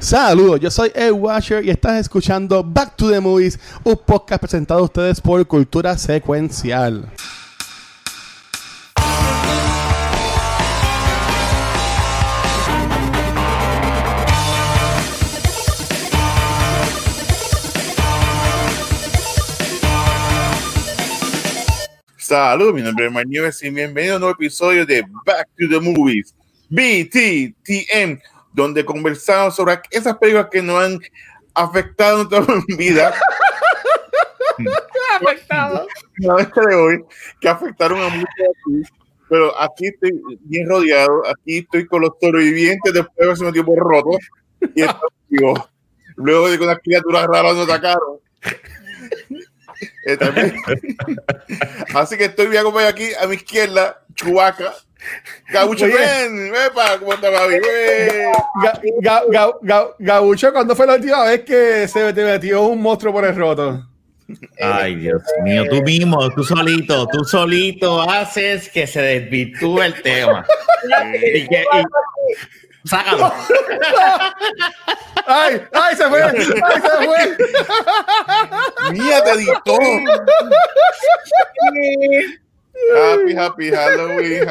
Saludos, yo soy Ed Washer y estás escuchando Back to the Movies, un podcast presentado a ustedes por Cultura Secuencial. Saludos, mi nombre es Manuel y bienvenido a un nuevo episodio de Back to the Movies, BTTM, donde conversamos sobre esas películas que nos han afectado en nuestra vida. afectado. No, este de hoy, que afectaron a muchos de aquí. Pero aquí estoy bien rodeado, aquí estoy con los sobrevivientes después de haberse tiempo roto. Y estoy vivo. Luego de que unas criaturas raras nos atacaron. Eh, también. Así que estoy bien acompañado aquí a mi izquierda, Chubaca. Gabucho, ven, vepa, ¿cómo está? ¡Eh! Ga- ga- ga- ga- Gabucho, ¿cuándo fue la última vez que se te metió un monstruo por el roto? Ay, Dios mío, tú mismo, tú solito, tú solito haces que se desvirtúe el tema. Y que, y- sácalo. ¡Ay! ¡Ay, se fue! ¡Ay, se fue! Mía, te editó. Happy, happy Halloween.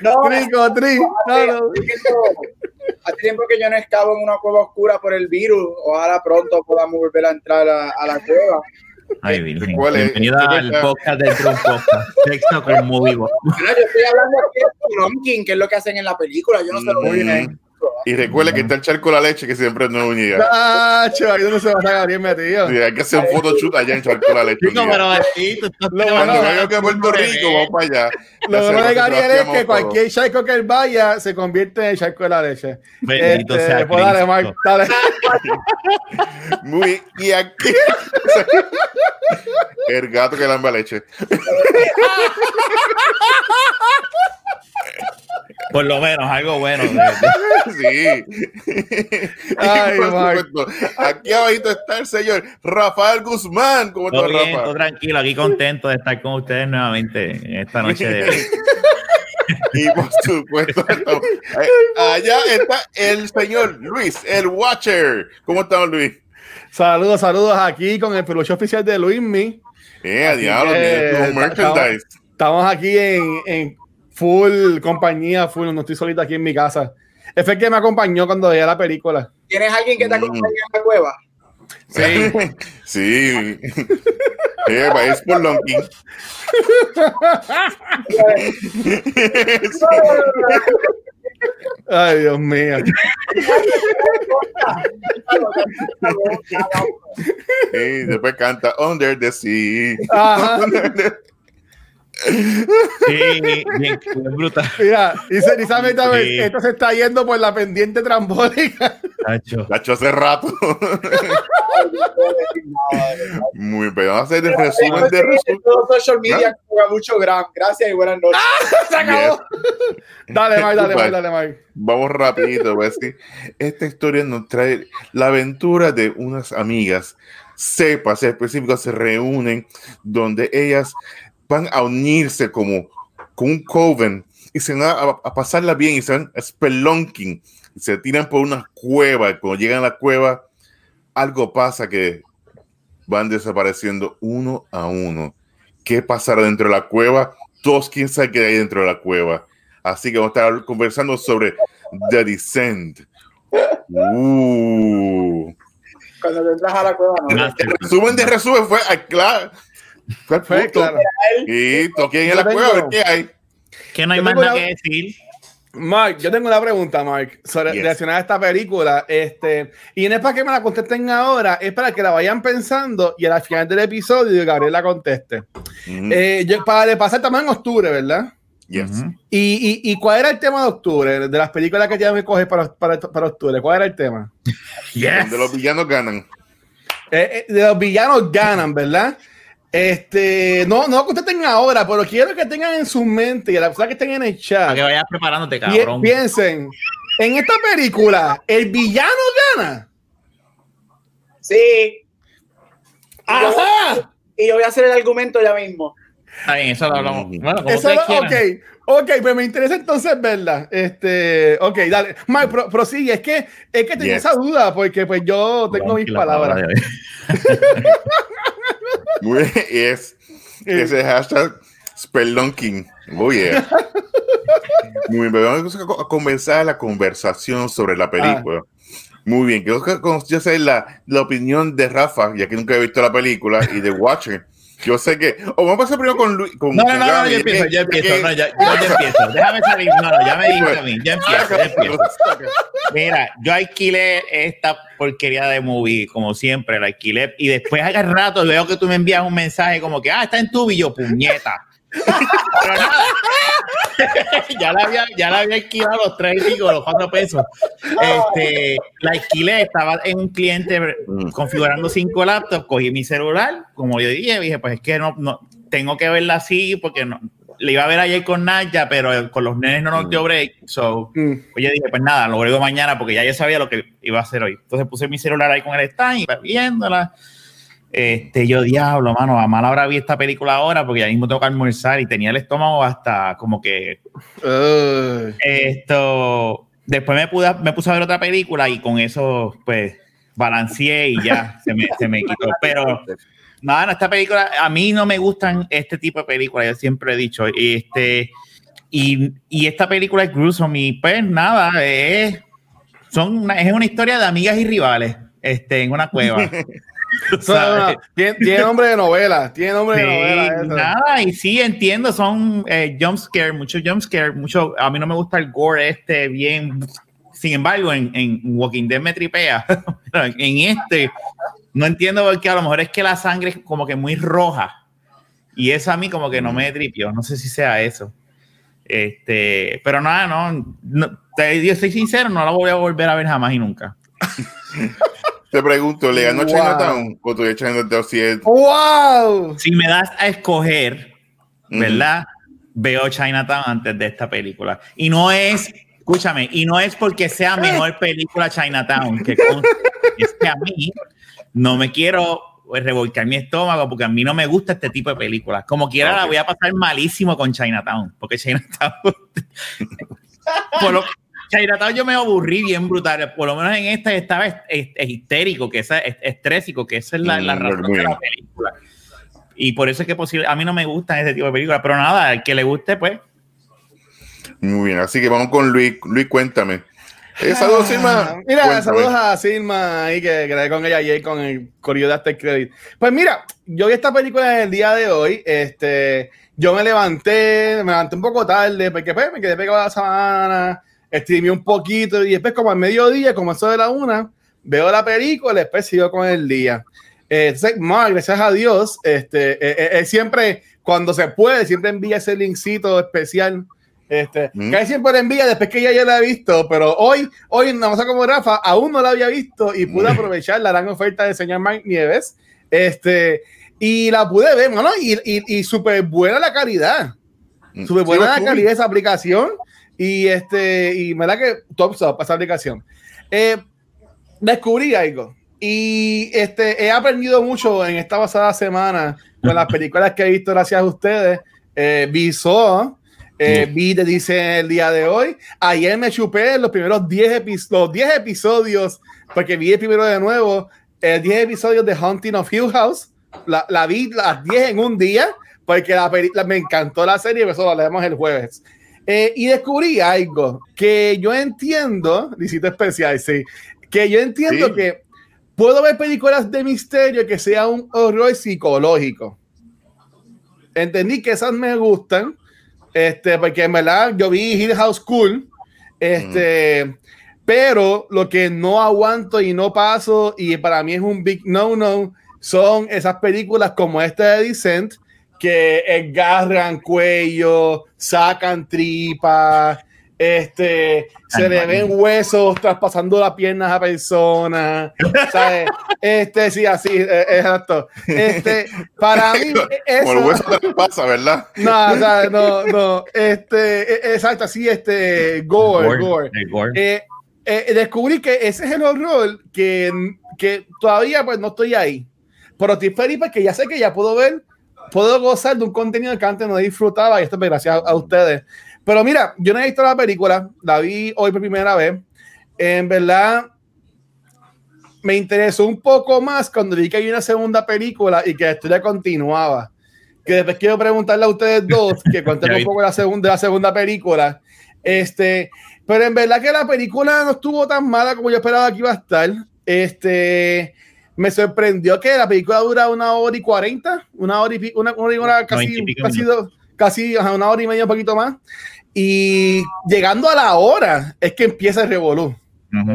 No, Trico, tri. No, no. hace tiempo que yo no escabo en una cueva oscura por el virus. Ojalá pronto podamos volver a entrar a, a la cueva. Ay, Virgen. ¿Cuál es? Bienvenido al podcast dentro de un podcast. Sexto con Movie Box. Mira, yo estoy hablando aquí de Pumpkin, que es lo que hacen en la película. Yo no sé lo que viene. Mm. Y recuerda que está el charco de la leche, que siempre no es unida. Ah, chaval, ¿dónde se va a sacar bien metido? Sí, hay que hacer un photoshoot allá en charco de la leche. un día. pero sí, tú estás Lo Cuando bueno, venga que a Puerto Rico, vamos para allá. Lo bueno de Gabriel es que cualquier charco que él vaya se convierte en el charco de la leche. Bendito Este, sea pues dale. Mark, dale. Muy, y aquí. el gato que lamba leche. Por lo menos, algo bueno. Sí. Ay, por aquí abajito está el señor Rafael Guzmán. ¿Cómo Todo bien, Rafa? todo tranquilo, aquí contento de estar con ustedes nuevamente en esta noche de hoy. Y por supuesto, eh, allá está el señor Luis, el Watcher. ¿Cómo estamos, Luis? Saludos, saludos aquí con el peluche oficial de Luismi. Eh, a diablo, que, tiene tu ta- merchandise. Estamos aquí en, en full compañía, full, no estoy solito aquí en mi casa. Ese fue el que me acompañó cuando veía la película. ¿Tienes alguien que te Mm. acompañe en la cueva? Sí. Sí. Eh, va, es por Lonkin. Ay, Dios mío. Sí, después canta Under the Sea. Ajá. Sí, bien, bien brutal. Mira, dice Elizabeth, Sí. esto se está yendo por la pendiente trambólica. Tacho. La hecho hace rato. Muy bien. Vamos a hacer el resumen de resumen. Todo social media juega mucho gram. Gracias y buenas noches. Se acabó. Dale, Mike, dale, Mike, dale, Mike. Vamos rapidito, voy a decir. Esta historia nos trae la aventura de unas amigas, cepas específicas, se reúnen donde ellas van a unirse como, como un coven y se van a, a pasarla bien y se van a spelunking y se tiran por una cueva y cuando llegan a la cueva algo pasa que van desapareciendo uno a uno. ¿Qué pasará dentro de la cueva? Todos quién sabe qué hay dentro de la cueva. Así que vamos a estar conversando sobre The Descent. Uh. Cuando te entras a la cueva, no. El resumen de resumen fue ah, claro. Fue, claro. Y toqué en Yo la tengo- cueva a ver qué hay. Que no hay Yo más nada una- que decir. Mark, yo tengo una pregunta, Mark, sobre Yes. relacionada a esta película. Este, y no es para que me la contesten ahora, es para que la vayan pensando y al final del episodio Gabriel la conteste. Mm, Eh, yo, para de pasar también en octubre, ¿verdad? yes. Ujú. ¿Y, y, y cuál era el tema de octubre? De las películas que ya me coge para, para, para octubre, ¿cuál era el tema? Yes. Donde los villanos ganan. Eh, eh, de los villanos ganan, ¿verdad? Este, no, no contesten ahora, pero quiero que tengan en su mente y a la persona que estén en el Para chat, que vayas preparándote, cabrón. piensen, en esta película, ¿el villano gana? Sí. ¡Ajá! Y yo voy a hacer el argumento ya mismo. Está bien, eso lo hablamos. Mm. Bueno, como Eso ustedes lo- ok, ok, pues me interesa entonces verla. Este, ok, dale. Mike, pro- prosigue. Es que, es que tenía Yes. esa duda porque pues yo tengo mis palabras. palabra. Muy bien, es ese hashtag Spelunking. Oh, yeah. Muy bien, vamos a co- a comenzar la conversación sobre la película. Muy bien, quiero que sé la, la opinión de Rafa, ya que nunca he visto la película, y de Watcher. Yo sé que. O vamos a empezar primero con Luis. Con, No, no, no, no, yo ya empiezo, yo ya empiezo, no, ya, yo ya empiezo. Déjame salir. No, no, ya me dijiste a mí. Ya empiezo, ya empiezo. Mira, yo alquilé esta porquería de movie, como siempre, la alquilé. Y después, al rato, veo que tú me envías un mensaje como que, ah, está en tu y yo, puñeta. Pero nada. ya, la había, ya la había alquilado los tres y los cuatro pesos. Este, la alquilé, estaba en un cliente Mm. configurando cinco laptops, cogí mi celular, como yo dije, dije, pues es que no, no tengo que verla así porque no, le iba a ver ayer con Naya, pero con los nenes no nos dio break. So, Mm. pues yo dije, pues nada, lo agrego mañana porque ya yo sabía lo que iba a hacer hoy. Entonces puse mi celular ahí con el stand y viéndola. Este, yo, diablo, mano, a mala hora vi esta película ahora porque ya mismo tengo que almorzar y tenía el estómago hasta como que esto. Después me, pude, me puse a ver otra película y con eso, pues, balanceé y ya se me, se me quitó. Pero, nada, no, esta película, a mí no me gustan este tipo de películas, yo siempre he dicho. Este, y, y esta película es gruesome y pues nada, es, son una, es una historia de amigas y rivales este, en una cueva. Tiene, tiene nombre de novela. Tiene nombre de novela. nada, y sí, entiendo, son eh, jump scare, mucho jump scare, mucho, a mí no me gusta el gore este bien, sin embargo, en, en Walking Dead me tripea, en este, no entiendo por qué, a lo mejor es que la sangre es como que muy roja, y eso a mí como que no me tripió, no sé si sea eso. Este, pero nada, no, no te, yo soy sincero, no la voy a volver a ver jamás y nunca. Te pregunto, ¿le ganó Wow. Chinatown? ¿O tú de Chinatown si es- ¡Wow! Si me das a escoger. ¿verdad? Veo Chinatown antes de esta película. Y no es, escúchame, y no es porque sea mejor película Chinatown, que es que a mí no me quiero revolcar mi estómago porque a mí no me gusta este tipo de películas. Como quiera la voy a pasar malísimo con Chinatown, porque Chinatown... por lo- Chinatown yo me aburrí bien brutal, por lo menos en esta estaba es, es- es histérico, que esa es estrésico, que esa es la, la Mm, razón de la película. Y por eso es que posible, a mí no me gustan ese tipo de películas, pero nada, al que le guste, pues. Muy bien, así que vamos con Luis. Luis, cuéntame. Eh, saludos, Silma. Ah, Mira, Cuéntame. saludos a Silma ahí que grabé con ella ayer con el corrido de After Credit. Pues mira, yo vi esta película el día de hoy. Este, yo me levanté, me levanté un poco tarde porque pues, me quedé pegado la semana, streamé un poquito y después como al mediodía, como eso de la una, veo la película y después sigo con el día. Eh, entonces, ma, gracias a Dios, este, eh, eh, eh, siempre, cuando se puede, siempre envía ese linkcito especial. Este, Mm. que siempre le envía después que ya yo la he visto, pero hoy, hoy, nada más como Rafa, aún no la había visto y pude Mm. aprovechar la gran oferta del señor Mike Nieves. Este, y la pude ver, mano, y, y, y súper buena la calidad. Mm. Súper buena Sí, la calidad de esa aplicación. Y este, y me da que top top esa aplicación. Eh, descubrí algo. Y este, he aprendido mucho en esta pasada semana con las películas que he visto gracias a ustedes. Eh, vi Saw, eh, vi The Dice el día de hoy. Ayer me chupé los primeros 10 epi- los 10 episodios, porque vi el primero de nuevo, eh, 10 episodios de Haunting of Hill House. La, la vi las 10 en un día, porque la, la- me encantó la serie, por eso la leemos el jueves. Eh, y descubrí algo que yo entiendo, visita especial, sí, que yo entiendo Sí. que puedo ver películas de misterio que sea un horror psicológico. Entendí que esas me gustan, este, porque en verdad yo vi Hill House Cool, este, pero lo que no aguanto y no paso, y para mí es un big no-no, son esas películas como esta de Descent, que agarran cuello, sacan tripas, este, se le ven huesos traspasando las piernas a personas, ¿sabes? Este, sí, así, eh, exacto. Este, para mí, Como el eso, hueso te pasa, ¿verdad? no, o sea, no, no, este, eh, exacto, así, este, gore, gore. el gore. Eh, eh, descubrí que ese es el horror que, que todavía pues no estoy ahí. Pero estoy feliz porque ya sé que ya puedo ver puedo gozar de un contenido que antes no disfrutaba y esto es gracias a, a ustedes. Pero mira, yo no he visto la película, la vi hoy por primera vez. En verdad, me interesó un poco más cuando vi que hay una segunda película y que la historia continuaba. Que después quiero preguntarle a ustedes dos que cuenten un poco la segunda, la segunda película. Este, pero en verdad que la película no estuvo tan mala como yo esperaba que iba a estar. Este, me sorprendió que la película dura una hora y cuarenta, una hora y una, una hora casi, 90 y pico casi, dos- casi ajá, una hora y media, un poquito más. Y llegando a la hora es que empieza el revolú. Ujú.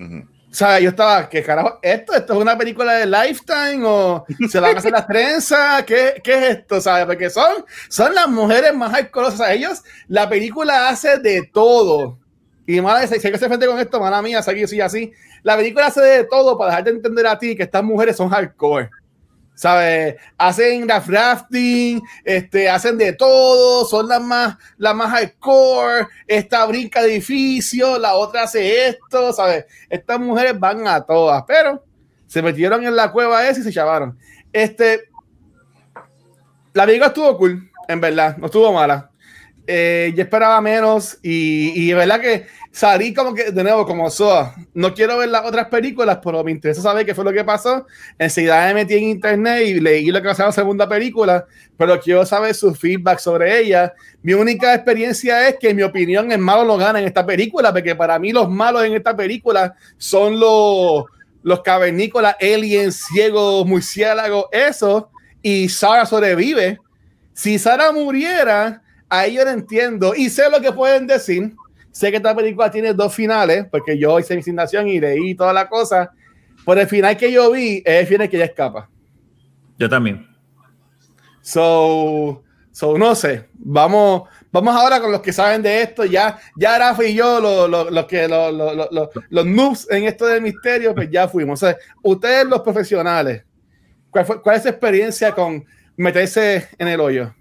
Ujú. O sea, yo estaba, ¿qué carajo? ¿Esto? ¿Esto es una película de Lifetime? ¿O se van a hacer las trenzas? ¿Qué, qué es esto? ¿Sabes? Porque son, son las mujeres más sea, ellos, la película hace de todo. Y mala, si hay que se frente con esto, mala mía, si sí, así. La película hace de todo para dejarte entender a ti que estas mujeres son hardcore. ¿Sabes? Hacen rafting, este, hacen de todo, son las más, las más hardcore, esta brinca de edificio, la otra hace esto, ¿sabes? Estas mujeres van a todas, pero se metieron en la cueva esa y se chavaron. Este, la película estuvo cool, en verdad, no estuvo mala. Eh, yo esperaba menos y, y de verdad que salí como que, de nuevo, como Soa. No quiero ver las otras películas, pero me interesa saber qué fue lo que pasó. Enseguida me metí en internet y leí lo que pasaba la segunda película, pero quiero saber su feedback sobre ella. Mi única experiencia es que, en mi opinión, el malo lo gana en esta película, porque para mí los malos en esta película son los, los cavernícolas, aliens, ciegos, murciélagos, eso. Y Sara sobrevive. Si Sara muriera, ahí yo lo entiendo. Y sé lo que pueden decir. Sé que esta película tiene dos finales, porque yo hice mi asignación y leí toda la cosa. Pero el final que yo vi es el final que ella escapa. Yo también. So, so no sé. Vamos, vamos ahora con los que saben de esto. Ya, ya Rafa y yo, los, los, los que los, los, los, los- los noobs en esto del misterio, pues ya fuimos. O sea, ustedes los profesionales, ¿cuál, fue, ¿cuál es su experiencia con meterse en el hoyo?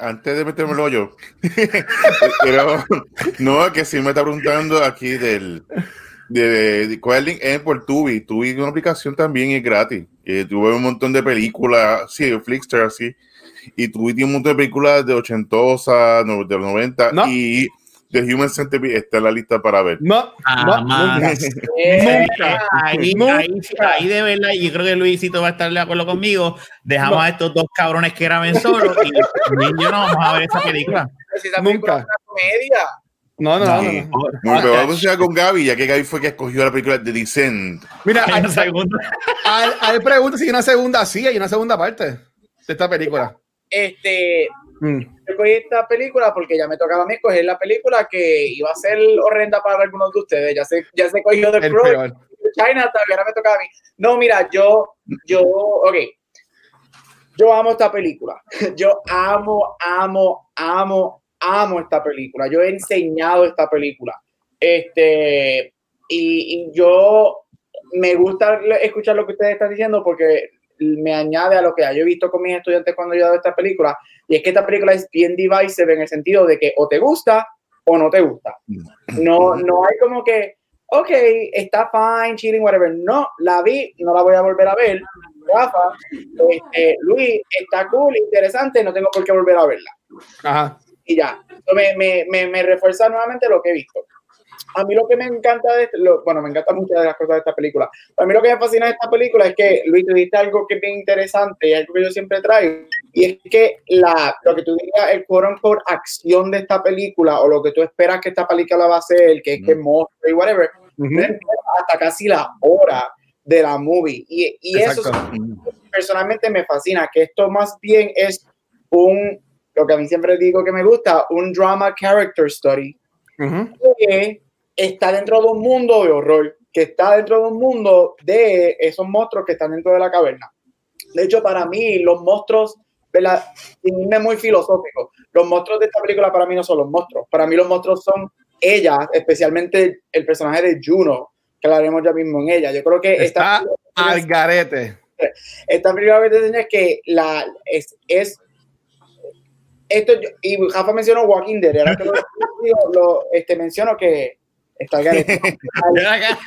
Antes de meterme el hoyo, pero no, que si me está preguntando aquí del de, de cuál es por Tubi. Tubi es una aplicación también y es gratis. Eh, tuve un montón de películas, sí, Flickster así. Y Tubi tiene un montón de películas de ochentosa, no, de los 90 No. y The Human Centipede está en la lista para ver. No, Ah, no, nunca. Eh, Nunca. Ahí, Nunca. ahí, ahí de verdad, y yo creo que Luisito va a estar de acuerdo conmigo. Dejamos No. a estos dos cabrones que graben solos y yo no vamos a ver esa película. si esa Nunca. película comedia. No, no, no, no. Bueno, pero vamos a ir con Gaby, ya que Gaby fue que escogió la película The Descent. Mira, Hay hay, una segunda. hay, hay preguntas si hay una segunda, sí, hay una segunda parte de esta película. Este, Mm. escogí esta película porque ya me tocaba a mí escoger la película que iba a ser horrenda para algunos de ustedes. Ya se, ya se cogió de El Pro, peor. Chinatown y ahora me toca a mí. No, mira, yo, yo, ok. Yo amo esta película. Yo amo, amo, amo, amo esta película. Yo he enseñado esta película. Este, y, y yo me gusta escuchar lo que ustedes están diciendo porque me añade a lo que ya yo he visto con mis estudiantes cuando yo he dado esta película. Y es que esta película es bien divisive en el sentido de que o te gusta o no te gusta. No, no hay como que, ok, está fine, chilling, whatever. No, la vi, no la voy a volver a ver. Rafa, este, Luis, está cool, interesante, no tengo por qué volver a verla. Ajá. Y ya, me, me, me, me refuerza nuevamente lo que he visto. A mí lo que me encanta de este- lo- bueno, me encantan muchas de las cosas de esta película. A mí lo que me fascina de esta película es que, Luis, tú dijiste algo que es bien interesante y algo que yo siempre traigo, y es que la, lo que tú dirías, el quote unquote acción de esta película, o lo que tú esperas que esta película va a ser, que es que monstruo y whatever, Ujú. hasta casi la hora de la movie. Y, y eso personalmente me fascina, que esto más bien es un, lo que a mí siempre digo que me gusta, un drama character study, Ujú. que está dentro de un mundo de horror, que está dentro de un mundo de esos monstruos que están dentro de la caverna. De hecho, para mí, los monstruos, ¿verdad? Sin irme muy filosófico, los monstruos de esta película para mí no son los monstruos. Para mí los monstruos son ella, especialmente el personaje de Juno, que la haremos ya mismo en ella. Yo creo que Está esta, al garete. esta película que te enseña es que la, es, es esto, y Rafa mencionó Walking Dead, ahora que lo, lo, este, menciono que está al garete. Ven acá.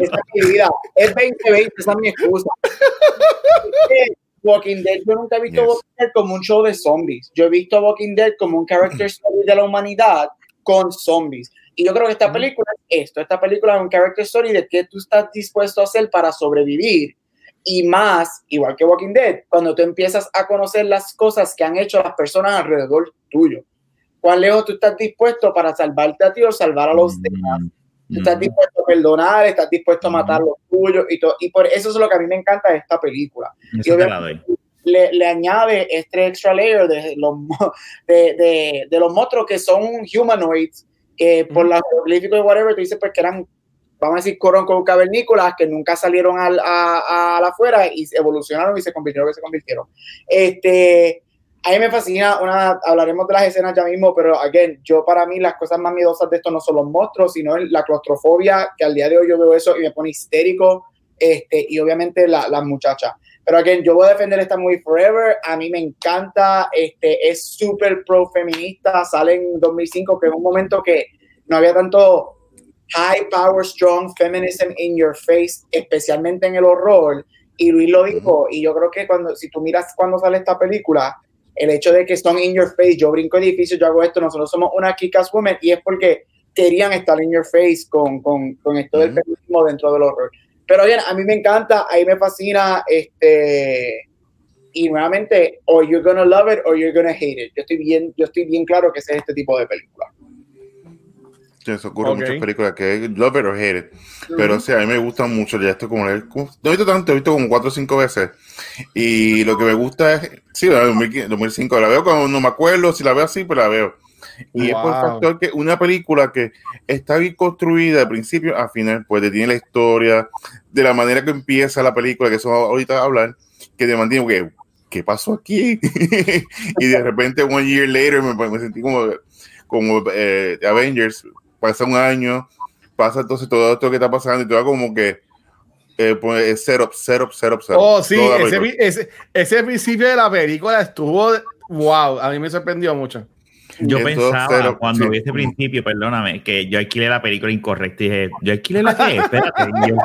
Esa es mi vida. Es 2020, esa es mi excusa. Walking Dead, yo nunca he visto Yes. Walking Dead como un show de zombies. Yo he visto Walking Dead como un character story de la humanidad con zombies. Y yo creo que esta Ujú. película es esto. Esta película es un character story de qué tú estás dispuesto a hacer para sobrevivir. Y más, igual que Walking Dead, cuando tú empiezas a conocer las cosas que han hecho las personas alrededor tuyo. ¿Cuán lejos tú estás dispuesto para salvarte a ti o salvar a los demás? Tú estás dispuesto a perdonar, estás dispuesto a matar los tuyos y todo. Y por eso es lo que a mí me encanta de esta película. Eso doy. Le, le añade este extra layer de los, de, de, de los monstruos que son humanoids, que por los jeroglíficos y whatever, tú dices pues que eran, vamos a decir, coron con cavernícolas que nunca salieron al, a, a la afuera y evolucionaron y se convirtieron que se convirtieron. Este, a mí me fascina, una, hablaremos de las escenas ya mismo, pero again, yo para mí las cosas más miedosas de esto no son los monstruos, sino la claustrofobia, que al día de hoy yo veo eso y me pone histérico, este, y obviamente la- las muchachas. Pero again, yo voy a defender esta movie forever, a mí me encanta, este, es súper pro feminista, sale en 2005, que es un momento que no había tanto high power, strong feminism in your face, especialmente en el horror, y Luis lo dijo, y yo creo que cuando, si tú miras cuando sale esta película, el hecho de que son in your face, yo brinco edificios, yo hago esto, nosotros somos una kick-ass woman, y es porque querían estar in your face con, con, con esto del feminismo dentro del horror. Pero bien, a mí me encanta, ahí me fascina, este, y nuevamente, or you're gonna love it or you're gonna hate it. Yo estoy bien, yo estoy bien claro que ese es este tipo de película. Eso ocurre muchas películas que love it or hate it. Pero sí, a mí me gusta mucho. Ya estoy como, no he visto tanto, he visto como cuatro o cinco veces. Y lo que me gusta es, sí, la 2015, 2005, la veo cuando no me acuerdo, si la veo así, pues la veo. Y es por el factor que una película que está bien construida de principio a final, pues te tiene la historia, de la manera que empieza la película, que eso ahorita a hablar, que te mantiene, que, ¿qué pasó aquí? y de repente, one year later, me, me sentí como, como eh, Avengers, pasa un año, pasa entonces todo esto que está pasando y todo como que eh, pues, es setup, setup, setup, setup. Oh, sí, ese, ese, ese principio de la película estuvo. Wow, a mí me sorprendió mucho. Yo Entonces, pensaba pero- cuando sí. vi este principio, perdóname, que yo alquilé la película incorrecta y dije, ¿yo alquilé la qué? Espérate. y yo,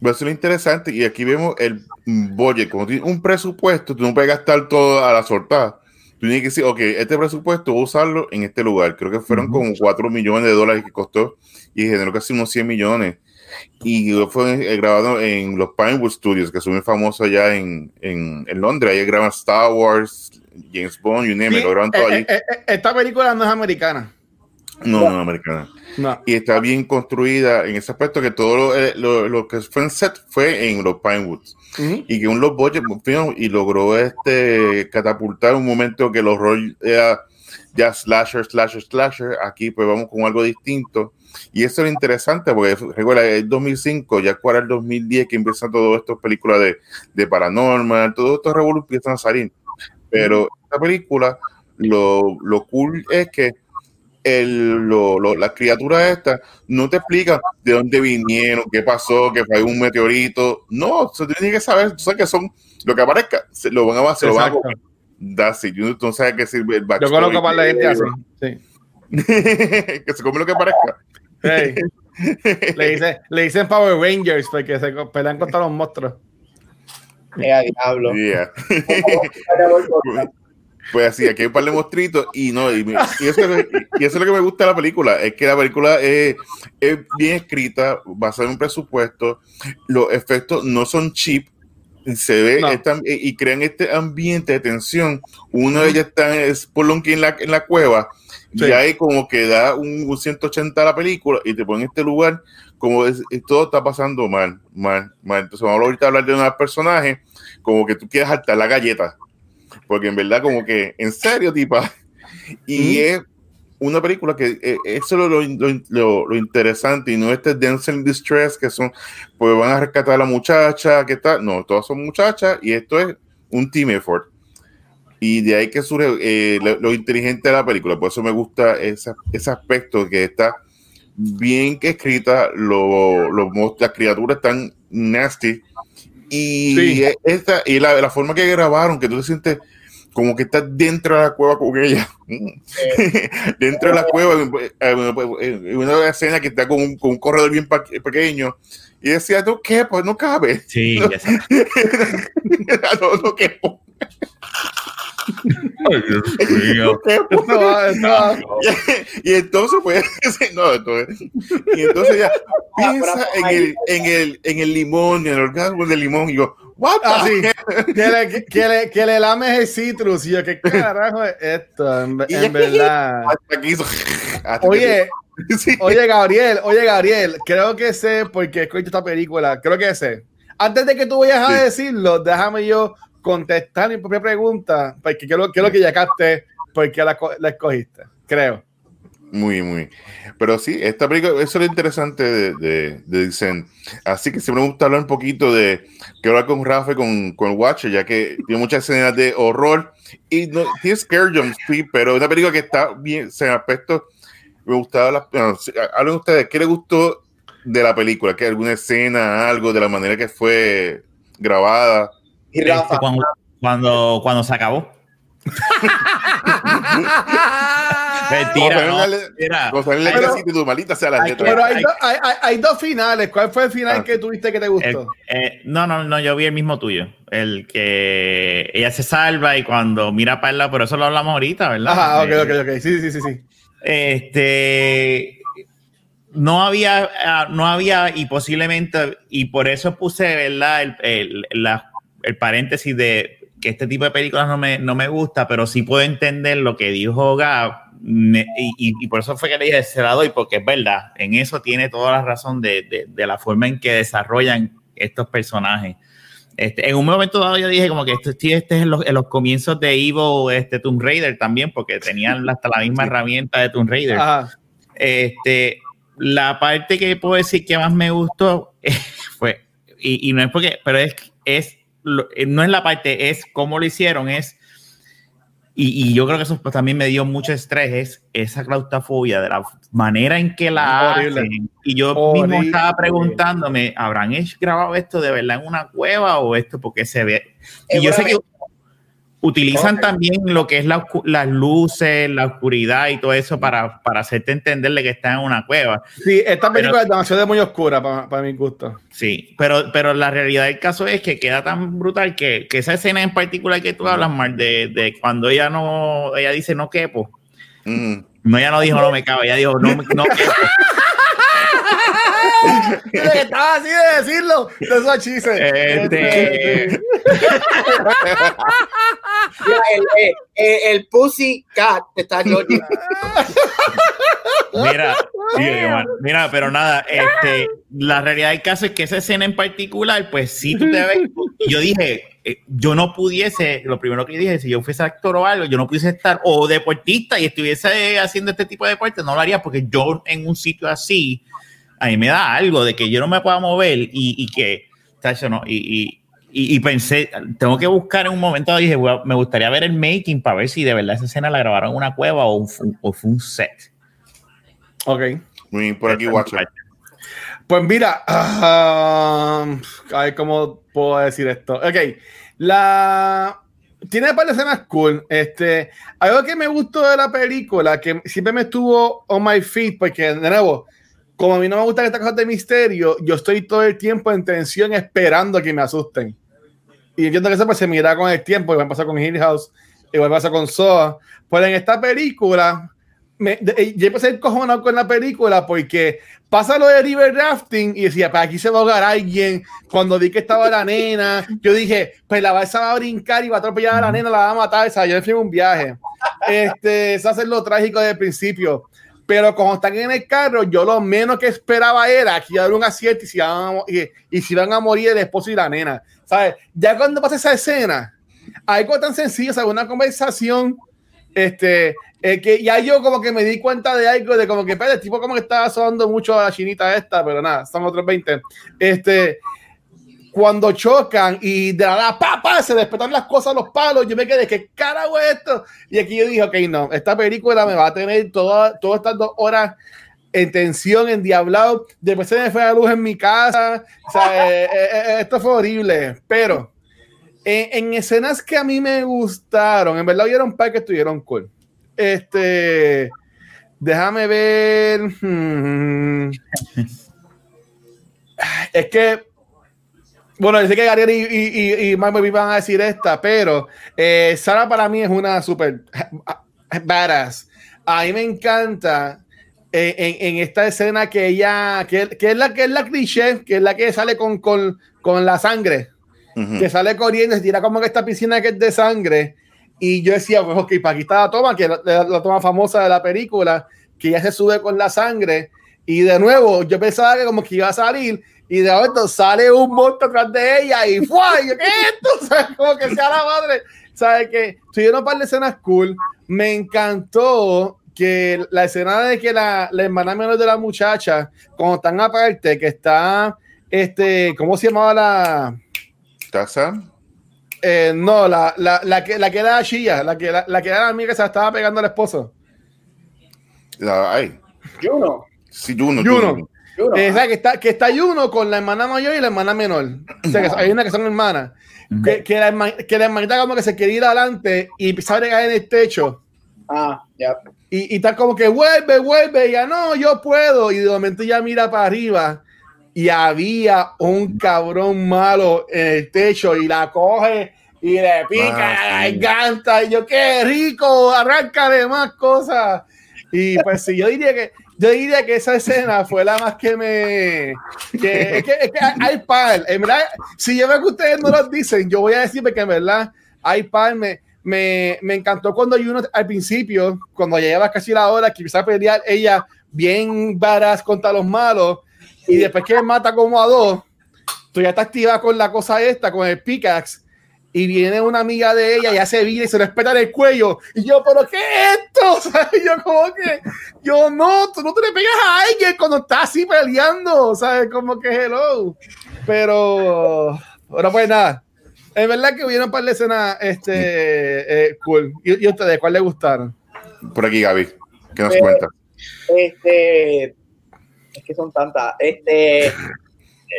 Pero eso es lo interesante. Y aquí vemos el budget. Como tienes un presupuesto, tú no puedes gastar todo a la soltada. Tú tienes que decir, ok, este presupuesto voy a usarlo en este lugar. Creo que fueron como 4 millones de dólares que costó y generó casi unos 100 millones. Y fue eh, grabado en los Pinewood Studios, que son muy famosos allá en, en, en Londres. Ahí graban Star Wars, James Bond, you name it, Sí, lo graban eh, eh, eh, esta película no es americana. No, no, americana. No. y está bien construida en ese aspecto que todo lo, eh, lo- lo que fue en set fue en los Pinewoods Ujú. y que un low budget y logró este catapultar un momento que el horror era ya slasher, slasher, slasher. Aquí pues vamos con algo distinto. Y eso es interesante porque recuerda, es 2005, ya para el 2010 que empiezan todas estas películas de, de paranormal, todos estos revoluciones empiezan a salir. Pero esta película, lo, lo cool es que el, lo, lo- las criaturas estas no te explican de dónde vinieron, qué pasó, que fue un meteorito. No, se tiene que saber, tú sabes que son lo que aparezca, se lo van a, se lo van a comer. That's it. Tú no sabes qué sirve el Yo conozco a par de gente así. Sí. que se come lo que parezca. Hey. le, dice- le dicen Power Rangers porque se pelean contra los monstruos. Eh, diablo. Yeah. Pues así, aquí hay un par de monstruitos y no, y, me- y eso, es- y eso es lo que me gusta de la película, es que la película es, es bien escrita, basada en un presupuesto, los efectos no son cheap, se ve No. y crean este ambiente de tensión. Uno de ellos está en Spelunky en la, en la cueva Sí. y ahí como que da un, un 180 a la película y te pone en este lugar como es, todo está pasando mal, mal, mal. Entonces vamos ahorita a hablar de unos personajes como que tú quieres saltar la galleta porque en verdad como que en serio tipa. Y es una película que eh, eso es lo, lo, lo- lo interesante y no este in Distress que son pues van a rescatar a la muchacha que está no todas son muchachas y esto es un team effort. Y de ahí que surge eh, lo, inteligente de la película. Por eso me gusta esa- ese aspecto que está bien que escrita lo, los las criaturas están nasty y Sí. esta y la, la forma que grabaron que tú te sientes como que está dentro de la cueva con ella. dentro de la cueva, en una escena que está con un, con un corredor bien pequeño. Y decía, ¿tú qué? Pues no cabe. Sí, no, no, no quepo. Ay, Dios mío. y, entonces, pues, no, entonces, y entonces ya piensa en el, en el, en el limón, en el orgasmo del limón, y yo, what ah, sí. que, le, que, le, que le lames el citrus, y yo, ¿qué carajo es esto? En, en verdad. Oye, sí. oye, Gabriel, oye, Gabriel, creo que sé porque escuché esta película, creo que sé. Antes de que tú vayas a decirlo, déjame yo contestar mi propia pregunta, porque quiero, quiero que ya capte por qué la, escogiste, creo. Muy, muy. Pero sí, esta película, eso es lo interesante de, de, de Así que siempre me gusta hablar un poquito de, que hablar con Rafa, con, con Watcher, ya que tiene muchas escenas de horror y no, tiene scare jumps, sí, pero es una película que está bien, se aspecto, me gustaba, la, bueno, hablen ustedes, ¿qué les gustó de la película? ¿Qué alguna escena, algo, de la manera que fue grabada? Y Rafa. Este, cuando, cuando, cuando, se acabó. Mentira, no. Pero, tu malita sea la letra. Pero hay, hay, hay, dos finales. ¿Cuál fue el final ah. que tuviste que te gustó? Eh, eh, no, no, no, yo vi el mismo tuyo. El que ella se salva y cuando mira para el lado, pero eso lo hablamos ahorita, ¿verdad? Ajá, ok, ok, ok. Sí, sí, sí, sí. Este no había, ah, no había, y posiblemente, y por eso puse, ¿verdad? El, el, la el paréntesis de que este tipo de películas no me, no me gusta, pero sí puedo entender lo que dijo Gab, y, y, por eso fue que le dije, se la doy, porque es verdad, en eso tiene toda la razón de, de, de la forma en que desarrollan estos personajes. Este, en un momento dado yo dije como que este, este es en los, en los, comienzos de Evo, este Tomb Raider también, porque tenían hasta la misma herramienta de Tomb Raider. Este, la parte que puedo decir que más me gustó fue, y, y no es porque, pero es, es eh, no es la parte, es cómo lo hicieron, es, y, y yo creo que eso pues, también me dio mucho estrés, es esa claustrofobia, de la manera en que la hacen. Y yo mismo estaba preguntándome, ¿habrán grabado esto de verdad en una cueva o esto porque se ve? Y yo sé que Utilizan también lo que es la, las luces, la oscuridad y todo eso para, para hacerte entenderle que está en una cueva. Sí, esta película es demasiado muy oscura para, para, mi gusto. Sí, pero, pero la realidad del caso es que queda tan brutal que, que esa escena en particular que tú hablas, Mar, de, de cuando ella no, ella dice no quepo. Mm. No, ella no dijo no me cabe, ella dijo no, no quepo. Estaba así de decirlo. De esos chistes. Este... el, el, el, Pussy Cat está Mira, mira, pero nada, este, la realidad del caso es que esa escena en particular, pues sí tú te ves. Yo dije, eh, yo no pudiese, lo primero que dije, si yo fuese actor o algo, yo no pudiese estar o deportista y estuviese haciendo este tipo de deporte, no lo haría porque yo en un sitio así, a mí me da algo de que yo no me pueda mover y, y que, no, y, y, y, pensé, tengo que buscar en un momento, dije, me gustaría ver el making para ver si de verdad esa escena la grabaron en una cueva o, un, o fue un set. Ok. Muy por aquí, watch Pues mira, uh, a ver cómo puedo decir esto. Ok, la tiene varias escenas cool. Este, algo que me gustó de la película, que siempre me estuvo on my feet, porque de nuevo, como a mí no me gusta estas cosas de misterio, yo estoy todo el tiempo en tensión esperando a que me asusten. Y entiendo que eso pues, se mira con el tiempo, igual pasa con Hill House, igual pasa con Soa. Pues en esta película, me, de, yo empecé a cojonado con la película porque pasa lo de River Rafting y decía, pues, aquí se va a ahogar alguien. Cuando vi que estaba la nena, yo dije, pues la balsa va a brincar y va a atropellar a la nena, la va a matar. O sea, yo en un viaje. Este, eso lo trágico desde el principio. Pero cuando están en el carro, yo lo menos que esperaba era que iba a haber un acierto y si iban a, y, y si iban a morir el esposo y la nena. ¿Sabes? Ya cuando pasa esa escena, algo tan sencillo, ¿sabes? Una conversación, este, eh, que ya yo como que me di cuenta de algo, de como que, el tipo como que estaba sonando mucho a la chinita esta, pero nada, son otros 20. Este, cuando chocan y de la nada, pa, se despetan las cosas, los palos, yo me quedé, ¿qué carajo es esto? Y aquí yo dije, ok, no, esta película me va a tener todas estas dos horas en tensión, en diablado. Después se me fue la luz en mi casa. O sea, eh, eh, eh, esto fue horrible, pero En, en escenas que a mí me gustaron, en verdad hubieron un par que estuvieron cool. Este, déjame ver. hmm. Es que, bueno, dice que Gabriel y, y, y, y Baby van a decir esta, pero eh, Sara para mí es una super badass. A mí me encanta eh, en, en esta escena que ella, que, que es la que es la cliché, que es la que sale con, con, con la sangre, que sale corriendo, se tira como que esta piscina que es de sangre. Y yo decía, pues, ok, para aquí está la toma, que es la, la toma famosa de la película, que ya se sube con la sangre. Y de nuevo, yo pensaba que como que iba a salir, y de momento sale un monstruo atrás de ella, y ¡fua! Y yo, ¿qué es esto? ¿Sabes? Como que sea la madre. ¿Sabes? Que tuvieron un par de escenas cool. Me encantó que la escena de que la, la hermana menor de la muchacha, cuando están aparte, que está, este, ¿cómo se llamaba la? ¿Taza? Eh, no, la, la, la, que, la que era Shia, la que, la, la que era la amiga que se la estaba pegando al esposo. La, ay, Juno. sí, Juno. Juno. Juno. Juno. Eh, o sea, que está, que está Juno con la hermana mayor y la hermana menor. O sea, que hay una que son hermanas. Que, que, la, que la hermanita como que se quería ir adelante y a caer en el techo. Ah, ya. Y, y está como que vuelve, vuelve. Y ya no, yo puedo. Y de momento ya mira para arriba. Y había un cabrón malo en el techo. Y la coge y le pica Ah, la sí. garganta. Y yo, qué rico, arráncale más cosas. Y pues sí, yo diría que. Yo diría que esa escena fue la más que me. Que, es que, es que hay par. En verdad, si yo veo que ustedes no lo dicen, yo voy a decir que en verdad hay par. Me, me, me encantó cuando uno al principio, cuando ya lleva casi la hora, que empieza a pelear ella bien varas contra los malos. Y después que mata como a dos, tú ya estás activa con la cosa esta, con el pickaxe. Y viene una amiga de ella y hace vida y se le espeta en el cuello. Y yo, ¿pero qué es esto? O sea, yo como que, yo no, tú no te le pegas a alguien cuando estás así peleando. ¿Sabes? Como que hello. Pero, ahora pues nada. Es verdad que hubieron un par de escenas este, eh, cool. ¿Y, y ustedes cuál les gustaron? Por aquí, Gaby. ¿Qué nos Eh, cuentas? Este, es que son tantas. Este,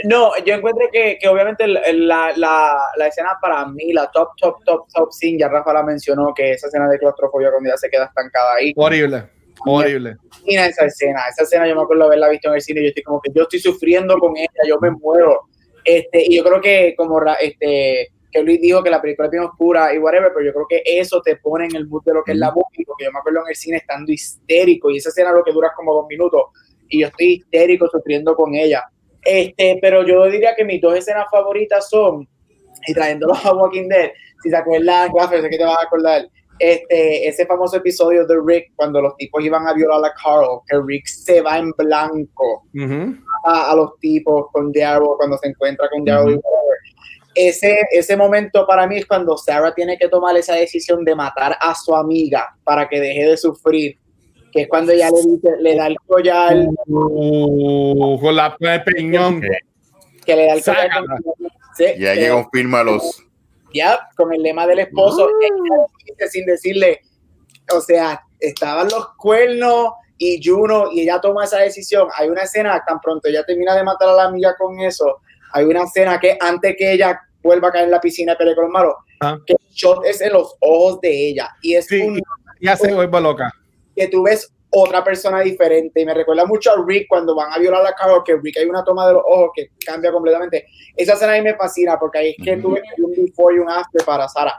no, yo encuentro que, que obviamente la, la, la escena para mí, la top, top, top, top scene, ya Rafa la mencionó, que esa escena de claustrofobia cuando ella se queda estancada ahí. Horrible. Horrible. Mira esa escena, esa escena yo me acuerdo haberla visto en el cine y yo estoy como que yo estoy sufriendo con ella, yo me muero. Este, y yo creo que como este que Luis dijo que la película es bien oscura y whatever, pero yo creo que eso te pone en el mood de lo que es la movie, porque yo me acuerdo en el cine estando histérico y esa escena lo que dura como dos minutos y yo estoy histérico sufriendo con ella. Este, pero yo diría que mis dos escenas favoritas son, y trayéndolo a Walking Dead, si te acuerdas, sé que te vas a acordar, este, ese famoso episodio de Rick cuando los tipos iban a violar a Carl, que Rick se va en blanco a, a los tipos con Daryl cuando se encuentra con Daryl. y whatever. Ese, ese momento para mí es cuando Sarah tiene que tomar esa decisión de matar a su amiga para que deje de sufrir, que es cuando ella le, dice, le da el collar, Uh, con la peñón. que le da el collar. Sí, Y ahí confirma los. ya, con el lema del esposo, ella dice sin decirle, o sea, estaban los cuernos y Juno, y ella toma esa decisión. Hay una escena, tan pronto ella termina de matar a la amiga con eso, hay una escena que antes que ella vuelva a caer en la piscina y pelee con los malos, Ah. que el shot es en los ojos de ella, y es Sí. un Ya se vuelve loca. Que tú ves otra persona diferente. Y me recuerda mucho a Rick cuando van a violar a Carol que Rick hay una toma de los ojos que cambia completamente. Esa escena a mí me fascina porque ahí es que tú ves un before y un after para Sara.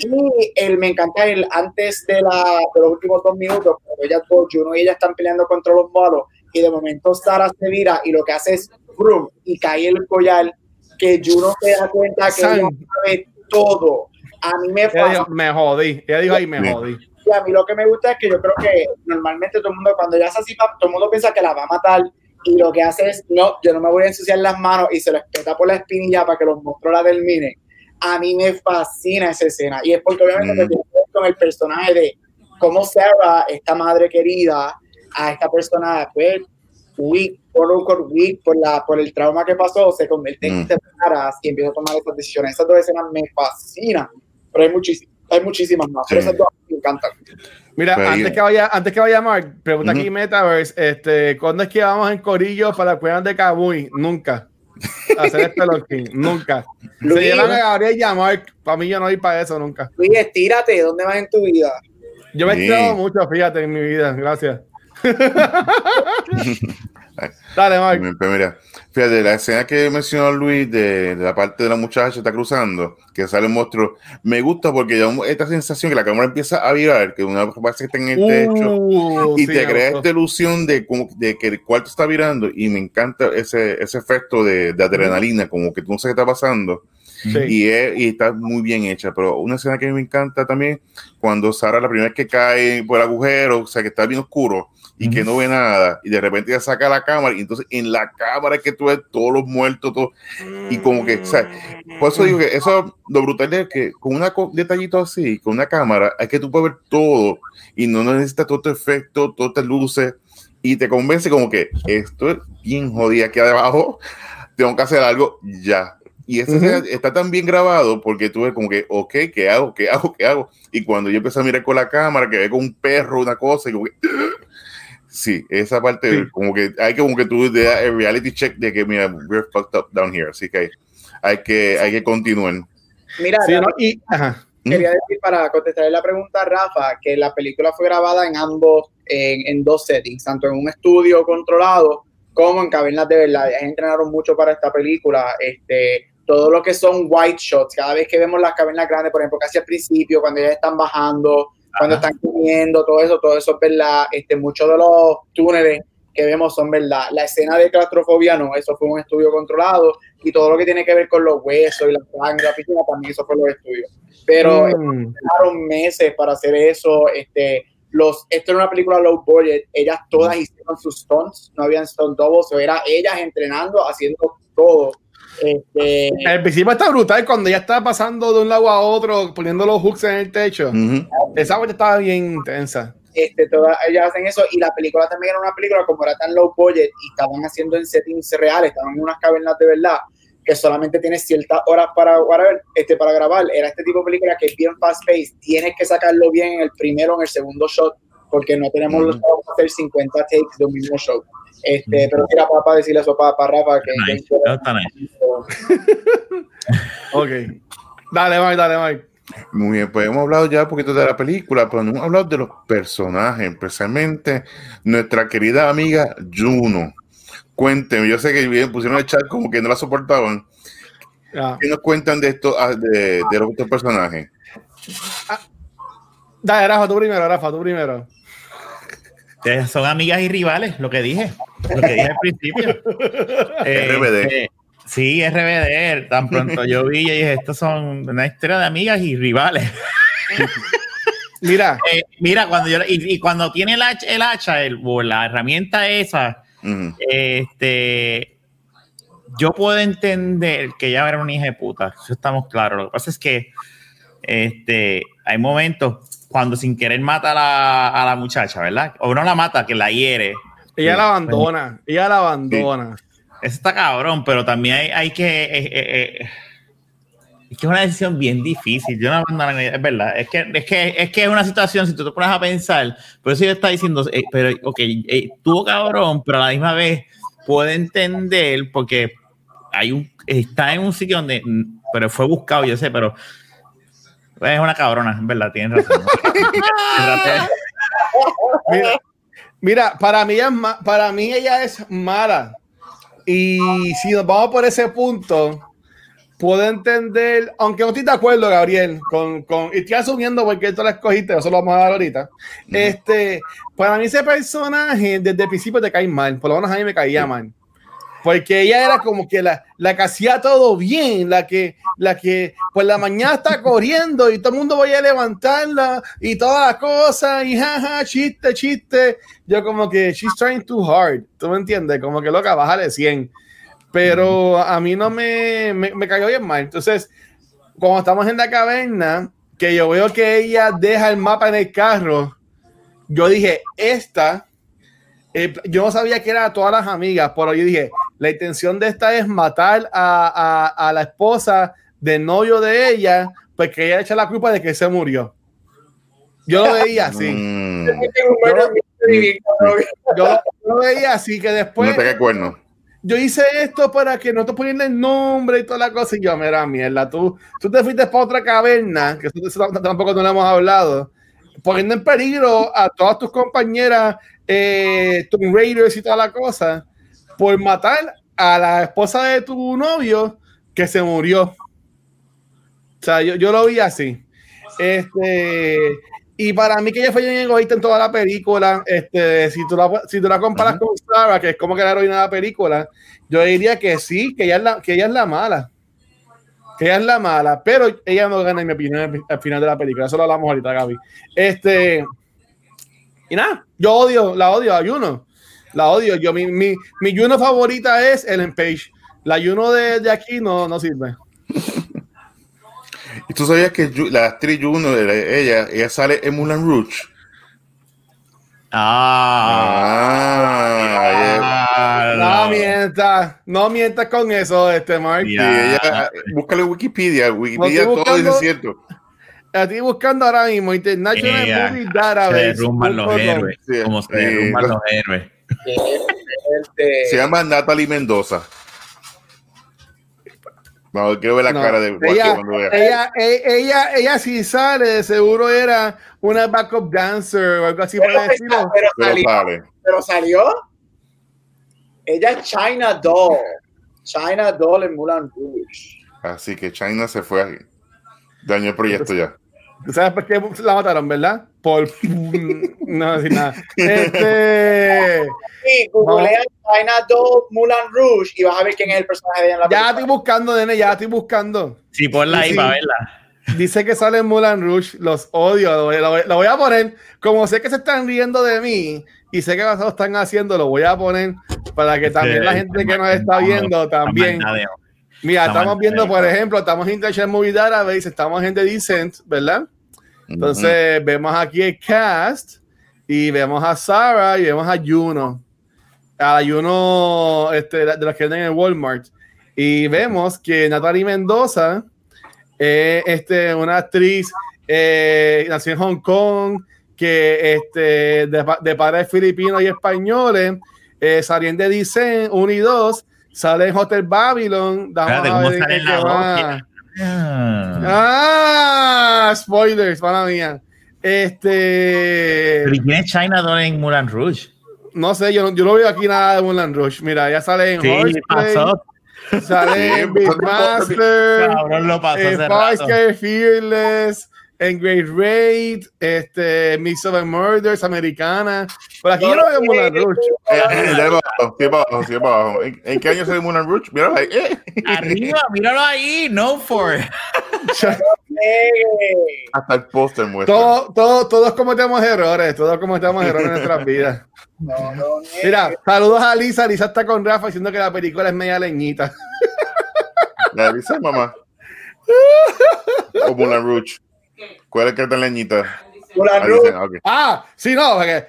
Y el, me encanta el antes de, la, de los últimos dos minutos cuando ella Juno y ella están peleando contra los malos y de momento Sara se vira y lo que hace es brum, y cae el collar que Juno se da cuenta que ella sabe todo. A mí me Ella dijo, me jodí. Ella dijo ahí, me jodí. Y a mí lo que me gusta es que yo creo que normalmente todo el mundo, cuando ya es así, todo el mundo piensa que la va a matar y lo que hace es, no, yo no me voy a ensuciar las manos y se lo espeta por la espinilla para que los monstruos la terminen. A mí me fascina esa escena y es porque obviamente Mm. con el personaje de cómo Sarah, esta madre querida, a esta persona, pues, weak, por un weak, por, la, por el trauma que pasó, se convierte en Mm. separadas y empieza a tomar esas decisiones. Esas dos escenas me fascinan, pero hay muchísimas, hay muchísimas más, pero Sí. esas dos me encantan. Mira, Pues antes que vaya, antes que vaya Mark, pregunta aquí Metaverse, este, ¿cuándo es que vamos en Corillo para cueva de Camuy? Nunca. hacer este looking. Nunca. Luis, Se llevan a Gabriel y a Mark. Para mí yo no voy para eso nunca. Luis, estírate, ¿dónde vas en tu vida? Yo me he Sí. tirado mucho, fíjate, en mi vida. Gracias. Dale, Mark. Pues mira, fíjate, la escena que mencionó Luis de, de la parte de la muchacha está cruzando, que sale el monstruo, me gusta porque da esta sensación que la cámara empieza a virar, que una base está en el techo Uh, y sí, te crea gustó. esta ilusión de, como- de que el cuarto está virando y me encanta ese, ese efecto de, de adrenalina, como que tú no sabes qué está pasando. Sí. Y, es- y está muy bien hecha, pero una escena que me encanta también, cuando Sara la primera vez que cae por el agujero, o sea, que está bien oscuro y que no ve nada, y de repente ya saca la cámara, y entonces en la cámara es que tú ves todos los muertos, todo, y como que, o sea, por eso digo que eso, lo brutal es que con un detallito así, con una cámara, es que tú puedes ver todo, y no necesitas todo este efecto, todas estas luces, y te convence como que esto es bien jodido aquí abajo, tengo que hacer algo ya. Y esa Ujú. escena está tan bien grabado porque tú ves como que, ok, ¿qué hago? ¿Qué hago? ¿Qué hago? Y cuando yo empecé a mirar con la cámara, que ve con un perro, una cosa, y como que, sí, esa parte, Sí. como que hay que como que tú le das el reality check de que, mira, we're fucked up down here, así que hay que, hay que continuar. Mira, Sí, Rafa, ¿no? Y, ajá. quería decir para contestarle la pregunta a Rafa que la película fue grabada en ambos, en, en dos settings, tanto en un estudio controlado como en cavernas de verdad. Ellos entrenaron mucho para esta película. Este, todo lo que son white shots, cada vez que vemos las cavernas grandes, por ejemplo, casi al principio, cuando ellas están bajando, cuando están comiendo, todo eso, todo eso es verdad. Este, muchos de los túneles que vemos son verdad. La escena de claustrofobia no, eso fue un estudio controlado y todo lo que tiene que ver con los huesos y la sangre, la piscina, también eso fue los estudios. Pero Mm. pasaron meses para hacer eso. Este, los, esto era una película low budget. Ellas todas hicieron sus stunts, no habían stunt doubles, o era ellas entrenando, haciendo todo. Este, El principio está brutal cuando ya está pasando de un lado a otro, poniendo los hooks en el techo. Ujú. Esa parte estaba bien intensa. este, todas ellas hacen eso. Y la película también era una película, como era tan low budget y estaban haciendo en settings reales, estaban en unas cavernas de verdad, que solamente tienes ciertas horas para, whatever, este, para grabar. Era este tipo de película que es bien fast paced. Tienes que sacarlo bien en el primero o en el segundo shot, porque no tenemos los chavos para hacer 50 takes de un mismo shot. Este, Pero mira, para decirle eso para, para Rafa, que Nice. que- Eso está nice. Ok. Dale, Mike, dale, Mike. Muy bien, pues hemos hablado ya un poquito de la película, pero no hemos hablado de los personajes, especialmente nuestra querida amiga Juno. Cuénteme, yo sé que bien pusieron el chat como que no la soportaban. Ya. ¿Qué nos cuentan de esto, ah, de, de los otros personajes? Dale, Rafa, tú primero, Rafa, tú primero. Son amigas y rivales, lo que dije, lo que dije al principio. Eh, RBD. eh, sí, RBD. Tan pronto yo vi y dije, estos son una historia de amigas y rivales. Mira, Eh, mira, cuando yo y, y cuando tiene el hacha, el hacha, el- o la herramienta esa, este, yo puedo entender que ella era una hija de puta. Eso estamos claros. Lo que pasa es que este, hay momentos cuando sin querer mata a la, a la muchacha, ¿verdad? O no la mata, que la hiere. ella la abandona, ella la abandona. Eso está cabrón, pero también hay, hay que. eh, eh, eh, es que es una decisión bien difícil. Yo no abandono, es verdad. Es que, es que es que es una situación, si tú te pones a pensar, por eso yo está diciendo, eh, pero, ok, eh, tuvo cabrón, pero a la misma vez puede entender, porque hay un, está en un sitio donde, pero fue buscado, yo sé, pero es una cabrona, es verdad, tienes razón. Mira, mira, para mí, ella para mí ella es mala. Y si nos vamos por ese punto, puedo entender, aunque no estoy de acuerdo, Gabriel, con, con y estoy asumiendo porque tú la escogiste, eso lo vamos a dar ahorita. Este, para mí ese personaje desde el principio te cae mal, por lo menos a mí me caía mal. Porque ella era como que la, la que hacía todo bien, la que, la que por la mañana está corriendo y todo el mundo vaya a levantarla y todas las cosas y jaja, chiste, chiste. Yo como que she's trying too hard, ¿tú me entiendes? Como que loca, bájale 100. Pero a mí no me, me, me cayó bien mal. Entonces, cuando estamos en la caverna, que yo veo que ella deja el mapa en el carro, yo dije, esta, eh, yo no sabía que era todas las amigas, pero yo dije, la intención de esta es matar a, a, a la esposa del novio de ella, porque ella echa la culpa de que se murió. Yo lo veía así. Mm. Tengo un buen amigo y bien cabrón. Yo, yo lo veía así que después no te cae cuerno. yo hice esto para que no te pongan el nombre y toda la cosa. Y yo, mira, mierda, tú, tú te fuiste para otra caverna, que eso, tampoco no lo hemos hablado, poniendo en peligro a todas tus compañeras, eh, Tomb Raiders y toda la cosa, por matar a la esposa de tu novio que se murió. O sea, yo, yo lo vi así. Este, y para mí que ella fue bien egoísta en toda la película, este, si, tú la, si tú la comparas con Sarah, que es como que la heroína de la película, yo diría que sí, que ella es la, que ella es la mala. Que ella es la mala, pero ella no gana, en mi opinión, al final de la película. Eso lo hablamos ahorita, Gaby. Este, y nada, yo odio, la odio a Juno. La odio. Yo, mi, mi, mi Juno favorita es Ellen Page. La Juno de, de aquí no, no sirve. ¿Y tú sabías que la actriz Juno, ella, ella sale en Mulan Rouge? Ah, no mientas, no mientas con eso, este Mark. ella, búscale Wikipedia, Wikipedia todo dice cierto. Estoy buscando ahora mismo International ella, Movie Database. Se derrumban los héroes, Sí, como se sí. derrumban los héroes. Este, Se llama Natalie Mendoza. Vamos, quiero ver la No, cara de ella, vea. ella, e- ella, ella, si sale, seguro era una backup dancer o algo así pero, el estilo. pero Pero salió, sale. pero salió. Ella es China Doll. China Doll en Mulan Rouge. Así que China se fue ahí. Dañó el proyecto ya. ¿Tú sabes por qué la mataron, verdad? Por. no decir nada. Este. Sí, googlea China Doll Mulan Rouge y vas a ver quién es el personaje de ella en la Ya película. estoy buscando, nene, ya estoy buscando. Sí, ponla ahí Sí. para verla. Dice que sale en Mulan Rouge, los odio, lo voy, lo voy- lo voy a poner. Como sé que se están riendo de mí y sé que lo están haciendo, lo voy a poner para que también la gente que nos está viendo también. Mira, Está estamos viendo, por ejemplo, estamos en International Movie Database, estamos en The Descent, ¿verdad? Entonces vemos aquí el cast y vemos a Sarah y vemos a Juno. A Juno este, de las que venden en Walmart. Y vemos que Natalie Mendoza es este, una actriz eh, nació en Hong Kong, que este, de, de padres filipinos y españoles, eh, salían de Descent 1 y 2, sale en Hotel Babylon. Espérate, ¿cómo sale en la va. Ah. Ah, spoilers, para mía. Este, Pero ¿y quién es China Doll en Mulan Rouge? no sé, yo no, yo no veo aquí nada de Mulan Rush. Mira, ya sale en Sí, Horseplay, pasó. sale en Sí, Beastmaster, Cabrón, lo pasó. Sky Fearless, en Great Raid, este, Mix of Murders, Americana. Por aquí yo no veo. Eh, eh, abajo, abajo, para abajo. ¿En, en qué año salió Mulan Rouge? Míralo ahí. Eh. Arriba, míralo ahí, no for. Hasta el póster muestra. Todo, todo, todos cometemos errores, todos cometemos errores en nuestras vidas. no, no. Mira, saludos a Lisa. Lisa está con Rafa diciendo que la película es media leñita. La dice mamá. O Mulan Rouge. ¿Cuál es que está en leñita? Ah, sí, no, porque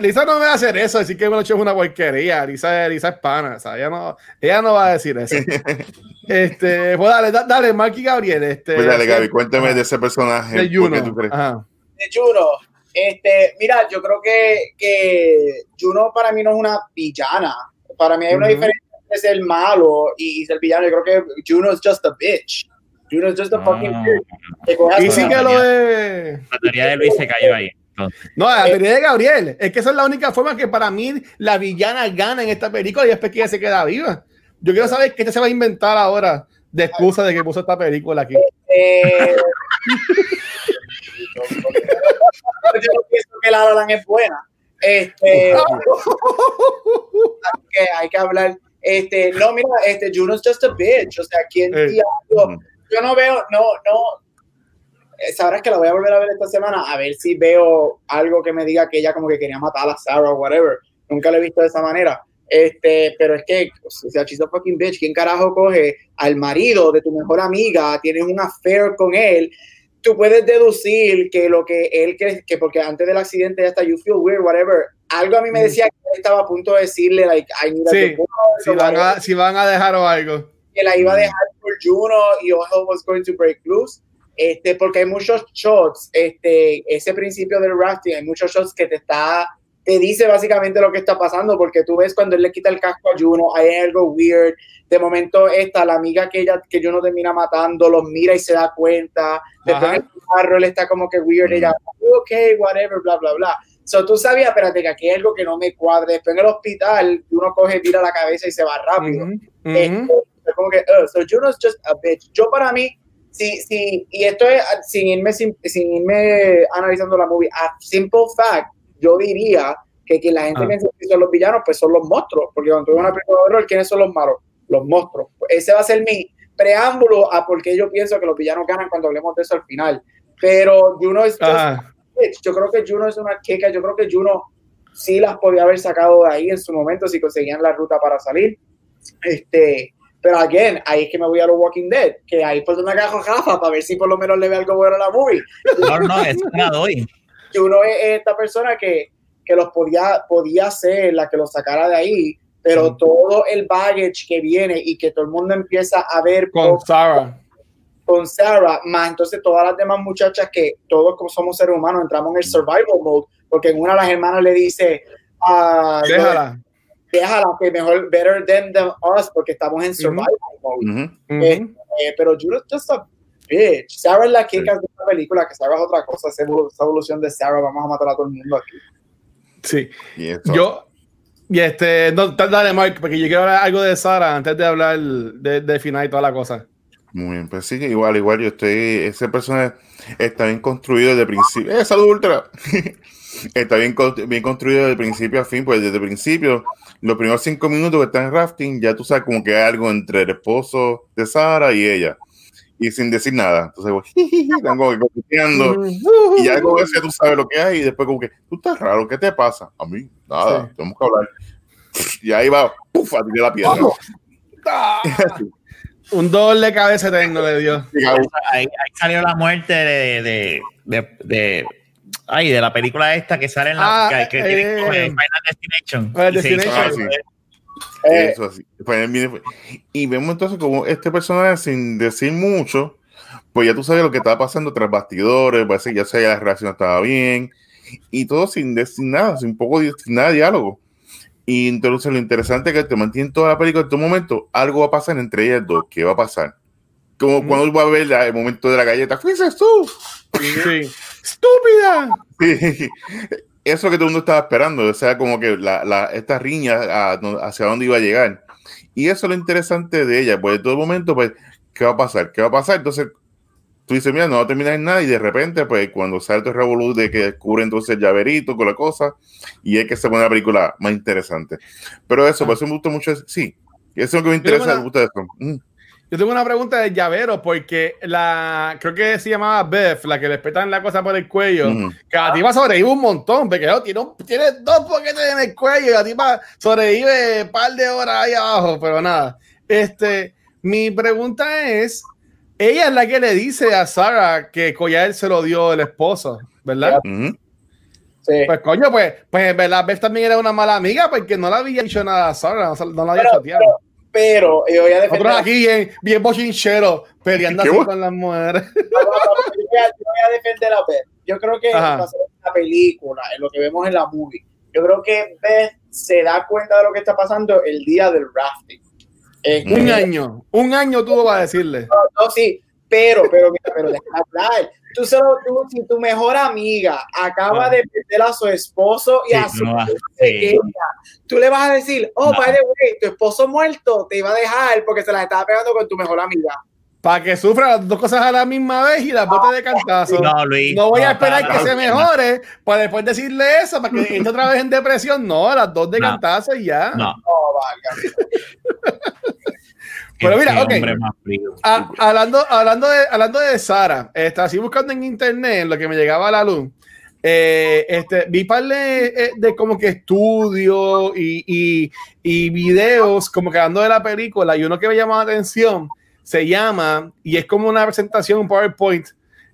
Lisa no me va a hacer eso, decir que me lo hecho es una porquería. Lisa, Lisa es pana, o sea, ella no, ella no va a decir eso. este, pues dale, da- dale, Mark y Gabriel. Este, Pues dale, Gaby, de cuéntame de ese personaje. de ¿Por qué Juno. tú crees? Ajá. de Juno. Este, mira, yo creo que, que Juno para mí no es una villana. Para mí hay una Ujú. diferencia entre ser malo y, y ser villano. Yo creo que Juno es just a bitch. Juno es just a fucking Ah. bitch. A Y sí que lo es. La teoría de Luis se cayó ahí. Entonces, No, la teoría de Gabriel. Es que esa es la única forma que para mí la villana gana en esta película y después que ella se queda viva. Yo quiero saber qué se va a inventar ahora de excusa de que puso esta película aquí. Eh, yo no pienso que La La Land es buena. Este, hay que, hay que hablar. Este, no, mira, este, Juno es just a bitch. O sea, ¿quién Eh. diablo? Yo no veo, no, no. Sabrás que la voy a volver a ver esta semana a ver si veo algo que me diga que ella como que quería matar a Sarah o whatever. Nunca lo he visto de esa manera. Este, pero es que, o sea, she's a fucking bitch. ¿Quién carajo coge al marido de tu mejor amiga? Tienes un affair con él. Tú puedes deducir que lo que él cree, que porque antes del accidente ya está, you feel weird, whatever. Algo a mí me Mm. decía que él estaba a punto de decirle, like, I need Sí, Si van, a, si van a dejar o algo. que la iba a dejar por Juno y all was going to break loose. Este, porque hay muchos shots, este, ese principio del rafting, hay muchos shots que te está te dice básicamente lo que está pasando, porque tú ves cuando él le quita el casco a Juno, hay algo weird. De momento, esta, la amiga que ella, que Juno termina matando, los mira y se da cuenta. Después el carro él está como que weird, ella, ok, whatever, bla, bla, bla. So tú sabías, espérate, que aquí hay algo que no me cuadre. Después en el hospital, uno coge, tira la cabeza y se va rápido. Ujú, Esto, ujú. Es como que, uh, so Juno's just a bitch. Yo para mí, sí, sí, y esto es sin irme, sin, sin irme analizando la movie, a simple fact, yo diría que quien la gente Ah. piensa que son los villanos, pues son los monstruos, porque cuando tú ves una película de horror, ¿quiénes son los malos? Los monstruos. Ese va a ser mi preámbulo a por qué yo pienso que los villanos ganan cuando hablemos de eso al final. Pero Juno es. Yo creo que Juno es una queca. Yo creo que Juno sí las podía haber sacado de ahí en su momento si conseguían la ruta para salir. Este, pero again, ahí es que me voy a los Walking Dead, que ahí pues una caja Rafa para ver si por lo menos le ve algo bueno a la movie. No, no, me la doy. Juno es, es esta persona que, que los podía, podía ser la que los sacara de ahí, pero Sí. todo el baggage que viene y que todo el mundo empieza a ver Con por- Sarah. con Sarah, más entonces todas las demás muchachas que todos como somos seres humanos entramos en el survival mode, porque en una de las hermanas le dice, ah, Déjala. déjala, que mejor better them than us, porque estamos en survival mode. Eh, eh, pero es just a bitch. Sarah es la que de esta película, que Sarah es otra cosa, esa evolu- esa evolución de Sarah, vamos a matar a todo el mundo aquí. Sí. Y. Yo, y este, no, dale, Mark, porque yo quiero hablar algo de Sara antes de hablar de, de final y toda la cosa. Muy bien, pues sí, que igual, igual, yo estoy, ese personaje está bien construido desde el principio. ¡Eh, salud ultra! está bien, con- bien construido desde principio a fin, pues desde el principio, los primeros cinco minutos que está en rafting, ya tú sabes como que hay algo entre el esposo de Sara y ella. Y sin decir nada. Entonces, pues, están como que coqueteando. Y ya como eso tú sabes lo que hay. Y después como que, tú estás raro, ¿qué te pasa? A mí, nada, Sí. tenemos que hablar. Y ahí va, ¡puf! a tirar la piedra. Un dolor de cabeza eterno le dio. Ahí, ahí salió la muerte de, de, de, de- ay, de la película esta que sale en la Ah, que, eh, Final Destination. Final Destination. Ah, sí. Eh, Eso así. Pues, pues, Y vemos entonces como este personaje, sin decir mucho, pues ya tú sabes lo que estaba pasando tras bastidores, parece que ya sabía la relación estaba bien, y todo sin decir nada, sin poco sin nada de diálogo. Y entonces lo interesante es que te mantiene toda la película en todo momento, algo va a pasar entre ellas dos, ¿qué va a pasar? Como Mm. cuando va a ver el momento de la galleta, fuiste tú. Sí. ¡Estúpida! Sí. Eso que todo el mundo estaba esperando, o sea, como que la, la, esta riña a- hacia dónde iba a llegar. Y eso es lo interesante de ella, pues en todo momento, pues, ¿qué va a pasar? ¿Qué va a pasar? Entonces, tú dices, mira, no va a terminar en nada, y de repente, pues, cuando sale todo el revolú de que descubre entonces el llaverito con la cosa, y es que se pone la película más interesante. Pero eso, Ah. por eso me gusta mucho, sí, eso es lo que me interesa, una- me gusta eso. Mm. Yo tengo una pregunta de llavero, porque la creo que se llamaba Beth, la que le petan la cosa por el cuello. Ujú. Que la tipa sobrevive un montón, porque oh, tiene, un- tiene dos boquetes en el cuello y la tipa sobrevive un par de horas ahí abajo, pero nada. Este, mi pregunta es: ella es la que le dice a Sara que Collar se lo dio el esposo, ¿verdad? Sí. Pues coño, pues, pues en verdad Beth también era una mala amiga porque no le había dicho nada a Sara, no, no la había chateado. pero, pero yo voy a defender Nosotros aquí bien, bien bochinchero, peleando ¿Qué así con las mujeres. yo voy a, yo voy a defender a Beth. Yo creo que Ajá. va a ser una película, en lo que vemos en la movie. Yo creo que Beth se da cuenta de lo que está pasando el día del rafting. Un año, un año tuvo para decirle. No, sí, pero, pero, mira, pero déjame hablar. Tú solo, tú, si tu mejor amiga acaba Ah. de perder a su esposo y Sí, a su no sí. pequeña, tú le vas a decir, oh, No. by the way, tu esposo muerto te iba a dejar porque se las estaba pegando con tu mejor amiga. Para que sufra las dos cosas a la misma vez y las bote de cantazo. No, No, Luis. voy a no, esperar no, que no, se no. mejore para después decirle eso, para que entre otra vez en depresión. No, las dos de No. cantazo y ya. No. Valga. Pero mira, ok. hablando, hablando, de, hablando de Sara, estaba así buscando en internet lo que me llegaba a la luz. Eh, este, vi par de, eh, de como que estudios y, y, y videos como que hablando de la película y uno que me llamó la atención se llama y es como una presentación un PowerPoint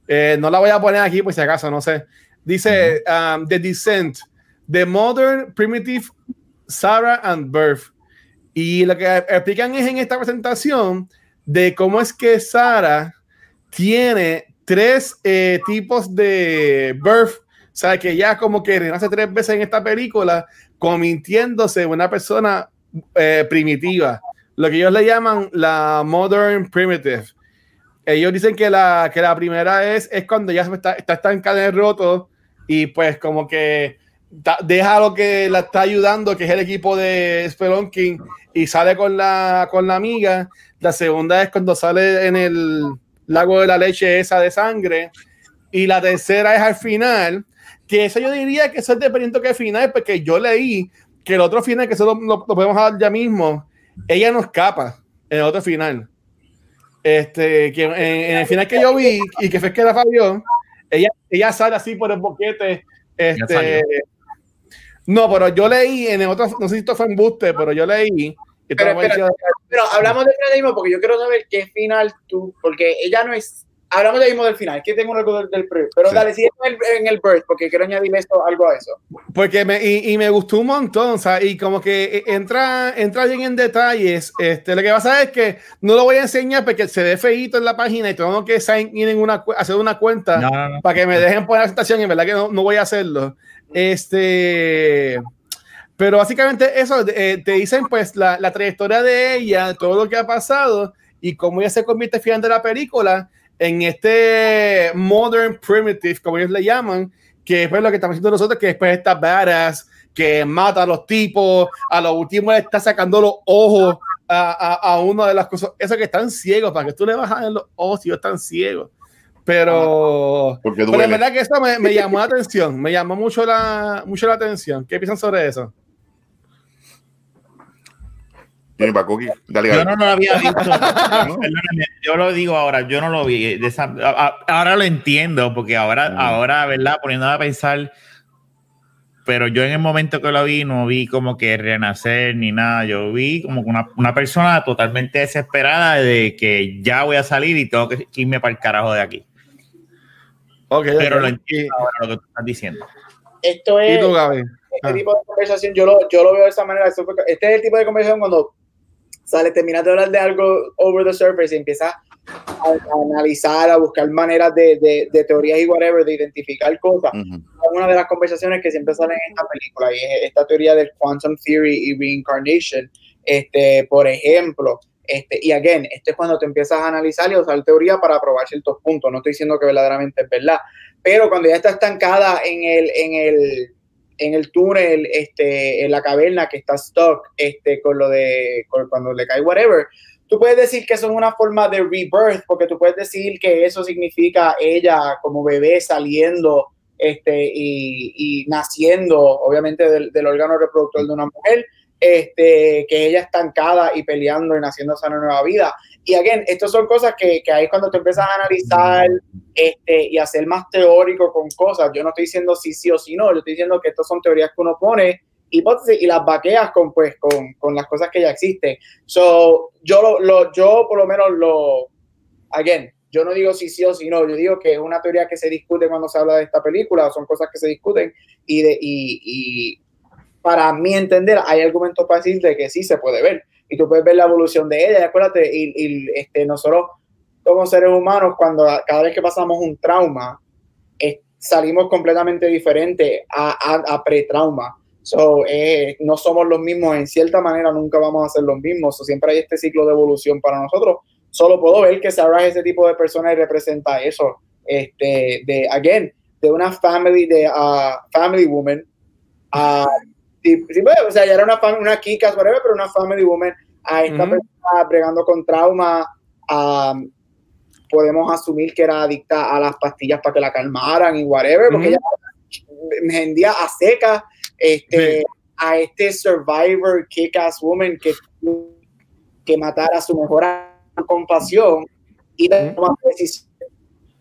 eh, no la voy a poner aquí por si acaso no sé. Dice um, The Descent The Modern Primitive Sarah and Birth y lo que explican es en esta presentación de cómo es que Sara tiene tres eh, tipos de birth. sea, que ella como que renace tres veces en esta película, convirtiéndose en una persona eh, primitiva, lo que ellos le llaman la modern primitive. Ellos dicen que la, que la primera es, es cuando ya está, está estancada en el roto y pues como que deja lo que la está ayudando, que es el equipo de Spelunking, y sale con la, con la amiga. La segunda es cuando sale en el lago de la leche esa de sangre. Y la tercera es al final, que eso yo diría que eso es dependiendo que final, porque yo leí que el otro final, que eso lo, podemos dar ya mismo, ella no escapa en el otro final. Este, que en, el final que yo vi y que fue que la Fabio, ella, ella sale así por el boquete. Este, no, pero yo leí en el otro, no sé si esto fue en Buste, pero yo leí. Pero, pero, hablamos de mismo porque yo quiero saber qué final tú, porque ella no es hablamos del mismo del final, que tengo algo del, del pero dale, sigue en el, birth, porque quiero añadir esto, algo a eso. Porque me, y, y, me gustó un montón, o sea, y como que entra, entra bien en detalles. Este, lo que pasa es que no lo voy a enseñar porque se ve feito en la página y tengo que una, hacer una cuenta para que me dejen poner la presentación y en verdad que no, no voy a hacerlo. Este. Pero básicamente eso, eh, te dicen pues la, la, trayectoria de ella, todo lo que ha pasado y cómo ella se convierte al final de la película en este modern primitive, como ellos le llaman, que es pues lo que estamos haciendo nosotros, que después esta badass que mata a los tipos, a lo último le está sacando los ojos a, a, una de las cosas, eso que están ciegos, para que tú le a ver los ojos si ellos están ciegos. Pero, pero la verdad que eso me, me, llamó la atención, me llamó mucho la, mucho la atención. ¿Qué piensan sobre eso? Yo no lo había visto. yo lo digo ahora, yo no lo vi. ahora lo entiendo, porque ahora, ahora, ¿verdad? Poniéndome a pensar, pero yo en el momento que lo vi, no vi como que renacer ni nada. Yo vi como una, una persona totalmente desesperada de que ya voy a salir y tengo que irme para el carajo de aquí. Okay, pero lo entiendo ahora lo que tú estás diciendo. Esto es. Este tipo de conversación, yo lo, yo lo veo de esa manera. Este es el tipo de conversación cuando sale, terminas de hablar de algo over the surface y empiezas a, analizar, a buscar maneras de, de, teorías y whatever, de identificar cosas. Una de las conversaciones que siempre salen en esta película y es esta teoría del quantum theory y reincarnation, este, por ejemplo. Este, y again, este es cuando te empiezas a analizar y a usar teoría para probar ciertos puntos. No estoy diciendo que verdaderamente es verdad, pero cuando ya está estancada en el, en el, en el túnel, este, en la caverna que está stuck, este, con lo de cuando le cae whatever, tú puedes decir que es una forma de rebirth, porque tú puedes decir que eso significa ella como bebé saliendo este, y, naciendo, obviamente, del, del, órgano reproductor de una mujer, este, que ella estancada y peleando y naciendo esa nueva vida. Y again, estas son cosas que, que ahí es cuando te empiezas a analizar este, y a ser más teórico con cosas. Yo no estoy diciendo sí, sí o sí no, yo estoy diciendo que estas son teorías que uno pone hipótesis y las vaqueas con, pues, con, con las cosas que ya existen. So, yo, lo, lo, yo por lo menos lo, again, yo no digo sí, sí o sí no, yo digo que es una teoría que se discute cuando se habla de esta película, son cosas que se discuten y, de, y, y para mí entender, hay argumentos para decir de que sí se puede ver. Y tú puedes ver la evolución de ella, acuérdate, y, y este, nosotros como seres humanos, cuando cada vez que pasamos un trauma, salimos completamente diferentes a, a, a pre-trauma. So, eh, no somos los mismos, en cierta manera nunca vamos a ser los mismos. So, siempre hay este ciclo de evolución para nosotros. Solo puedo ver que Sarah es ese tipo de persona y representa eso. Este, de, again, de una family, de uh, family woman, uh, sí, o sea, ya era una, una kikas, whatever, pero una family woman, a esta persona bregando con trauma, um, podemos asumir que era adicta a las pastillas para que la calmaran y whatever, porque ella me vendía a seca este, a este survivor kick-ass woman que, que matara a su mejor compasión y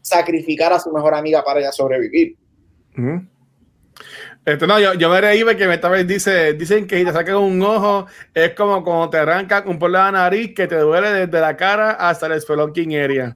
sacrificar a su mejor amiga para ella sobrevivir. Esto no, yo, yo me reí porque esta vez dice, dicen que si te sacan un ojo es como cuando te arrancan un por la nariz que te duele desde la cara hasta el spelunking area.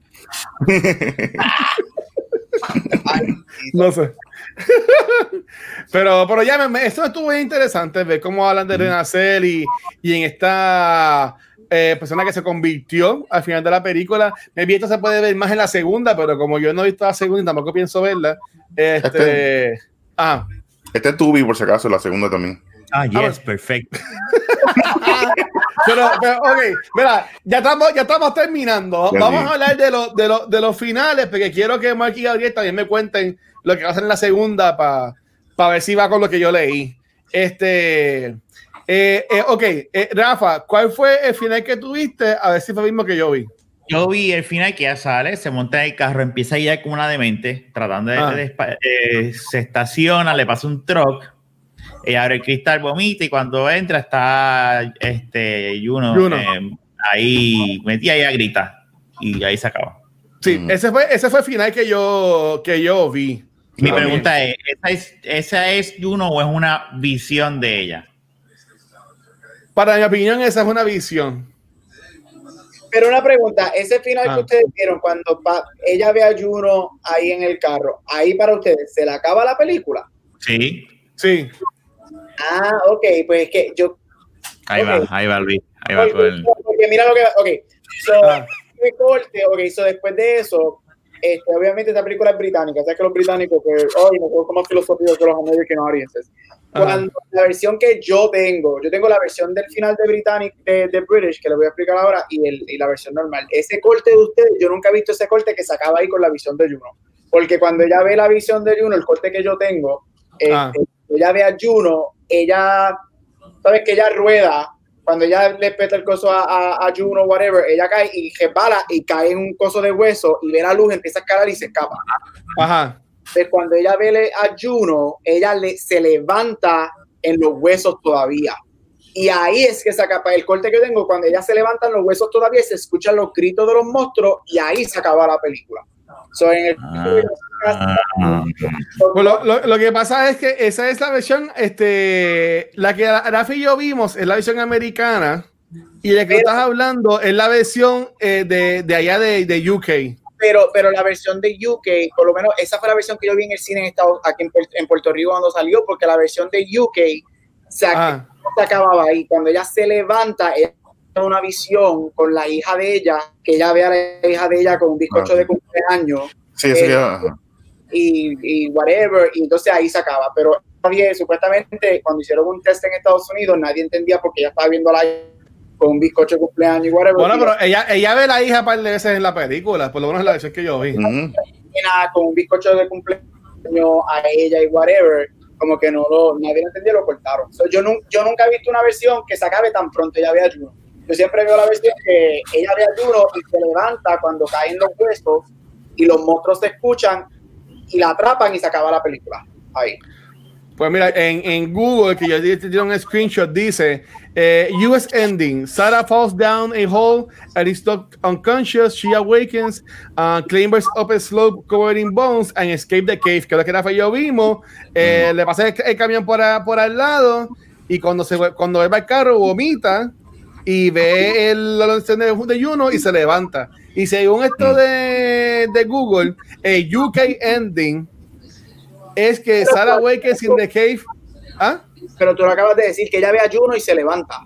no sé. pero, pero ya me, esto estuvo interesante ver cómo hablan de renacer y, y en esta eh, persona que se convirtió al final de la película. Me vi esto se puede ver más en la segunda, pero como yo no he visto la segunda y tampoco pienso verla, este. Ah, Este es Tubi, por si acaso, la segunda también. Ah, Ah, yes, perfecto. pero, pero, ok, mira, ya estamos, ya estamos terminando. Ya Vamos a hablar de, los de, los de los finales, porque quiero que Mark y Gabriel también me cuenten lo que va a hacer en la segunda para ver si va con lo que yo leí. Este, eh, eh, ok, eh, Rafa, ¿cuál fue el final que tuviste? A ver si fue el mismo que yo vi. Yo vi el final que ya sale, se monta en el carro, empieza a ir como una demente, tratando de, Ah. de- eh, se estaciona, le pasa un truck, ella abre el cristal, vomita y cuando entra está este Juno, Juno. eh, ahí metía y grita y ahí se acaba. Sí, Mm. ese fue ese fue el final que yo que yo vi. Mi Ah, pregunta es, ¿esa es, ¿esa es Juno o es una visión de ella? Para mi opinión, esa es una visión. Pero una pregunta, ese final Ah. que ustedes vieron cuando pa- ella ve a Juno ahí en el carro, ahí para ustedes, ¿se le acaba la película? Sí, Sí. Ah, ok, pues es que yo... ahí va, ahí va Luis, ahí va con el- porque mira lo que... Ok, so, Ah. mi corte, ok, so después de eso, este, obviamente esta película es británica, sabes que los británicos, pues, hoy nosotros somos filosóficos que los American audiences. Cuando la versión que yo tengo, yo tengo la versión del final de Britannic, de, de British, que le voy a explicar ahora, y, el, y la versión normal. Ese corte de ustedes, yo nunca he visto ese corte que se acaba ahí con la visión de Juno. Porque cuando ella ve la visión de Juno, el corte que yo tengo, este, Ah. ella ve a Juno, ella, sabes que ella rueda, cuando ella le peta el coso a, a, a Juno, whatever, ella cae y resbala y cae en un coso de hueso y ve la luz, empieza a escalar y se escapa. Ajá. Entonces, cuando ella ve a Juno, ella le, se levanta en los huesos todavía. Y ahí es que se acaba el corte que tengo. Cuando ella se levanta en los huesos todavía, se escuchan los gritos de los monstruos y ahí se acaba la película. So, en el- Ah. Pues lo, lo- lo que pasa es que esa es la versión, este, la que Rafi y yo vimos es la versión americana y la que tú estás hablando es la versión eh, de, de allá de, de UK. Pero, pero la versión de UK, por lo menos esa fue la versión que yo vi en el cine en Estados, aquí en, en Puerto Rico cuando salió, porque la versión de UK se, Ah, se acababa ahí. Cuando ella se levanta, ella tiene una visión con la hija de ella, que ella ve a la hija de ella con un bizcocho Ah. de cumpleaños Sí, eso Eh, ya. y, y whatever, y entonces ahí se acaba. Pero nadie, supuestamente, cuando hicieron un test en Estados Unidos, nadie entendía porque ella estaba viendo a la con un bizcocho de cumpleaños y whatever. bueno, pero ella, ella ve a la hija un par de veces en la película, por lo menos en la versión que yo vi. Nena con un bizcocho de cumpleaños a ella y whatever, como que no lo, nadie lo entendía, lo cortaron. So, yo, nun- yo nunca he visto una versión que se acabe tan pronto ella ve a Juno. Yo siempre veo la versión que ella ve a Juno y se levanta cuando caen los huesos y los monstruos se escuchan y la atrapan y se acaba la película. Ahí. Pues mira, en, en Google, que yo di un screenshot, dice eh, US ending. Sarah falls down a hole and is knocked unconscious. She awakens, uh, clambers up a slope covered in bones and escape the cave. Lo que Rafa y yo vimos. Eh, Le pasa el, el camión por, a- por al lado y cuando se cuando va al carro vomita y ve el la de, de Juno y se levanta. Y según esto de, de Google, el UK ending es que Sarah Wakens in the cave. ¿Ah? Pero tú lo acabas de decir, que ella ve a Juno y se levanta.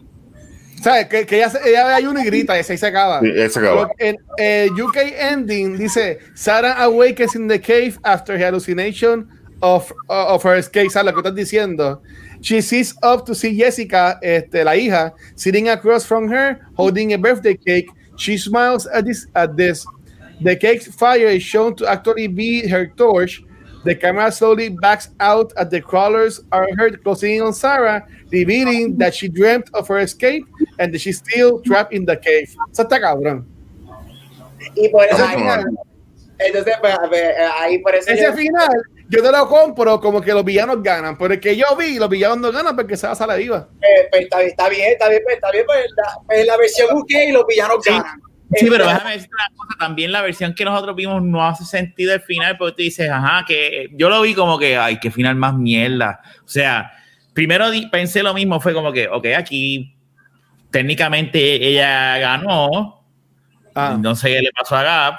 ¿Sabes? Que, que ella, se- ella ve a Juno y grita y así se acaba. Sí, ese acaba. En el UK ending dice Sarah awakens in the cave after hallucination of, of her escape. ¿Sabes lo que estás diciendo? She sees up to see Jessica, este, la hija, sitting across from her, holding a birthday cake. She smiles at this. At this. The cake's fire is shown to actually be her torch. The camera slowly backs out as the crawlers are heard closing in on Sarah, revealing that she dreamt of her escape and that she's still trapped in the cave. Eso está cabrón. Y por eso, Ese ahí, final. entonces, pues, a ver, ahí por eso Ese yo- final, yo te lo compro como que los villanos ganan, pero el que yo vi, los villanos no ganan porque se va a salir viva. Eh, pues, está, bien, está bien, está bien, pues, está bien, pues, la, pues, la versión UK y los villanos Sí. ganan. Sí, pero Este, déjame decir una cosa, también la versión que nosotros vimos no hace sentido al final, porque tú dices, ajá, que yo lo vi como que, ay, qué final más mierda. O sea, primero pensé lo mismo, fue como que, ok, aquí técnicamente ella ganó, Ah. no sé qué le pasó a Gap,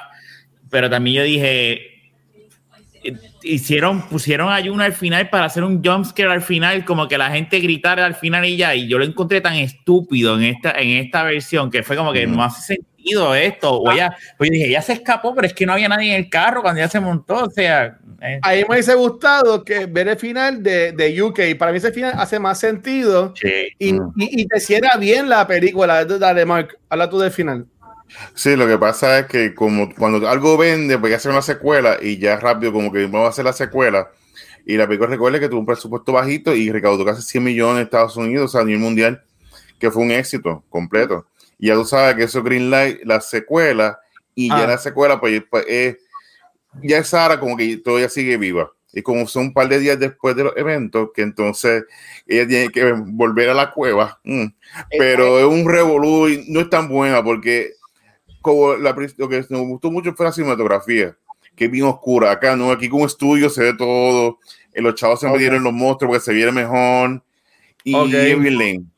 pero también yo dije, hicieron, pusieron a Yuna al final para hacer un jumpscare al final, como que la gente gritara al final y ya, y yo lo encontré tan estúpido en esta, en esta versión que fue como que no hace sentido esto, o ella, pues yo dije, ya se escapó, pero es que no había nadie en el carro cuando ya se montó, o sea, eh. Ahí me hubiese gustado que ver el final de, de UK. Para mí ese final hace más sentido Sí. y, Mm. y, y te cierra bien la película. Dale, Mark, habla tú del final. Sí, lo que pasa es que como cuando algo vende, pues ya hacer una secuela y ya rápido como que vamos a hacer la secuela. Y la película recuerda que tuvo un presupuesto bajito y recaudó casi 100 millones en Estados Unidos a nivel mundial, que fue un éxito completo. Y ya tú sabes que eso Greenlight, la secuela, y Ah. ya la secuela, pues, pues, es, ya es Sara como que todavía sigue viva. Y como son un par de días después de los eventos, que entonces ella tiene que volver a la cueva. mm, pero es un revolú y no es tan buena porque como la, lo que nos gustó mucho fue la cinematografía, que es bien oscura. Acá no, aquí con un estudio se ve todo. En los chavos se Ok. metieron los monstruos porque se viene mejor. Y Ok. es bien.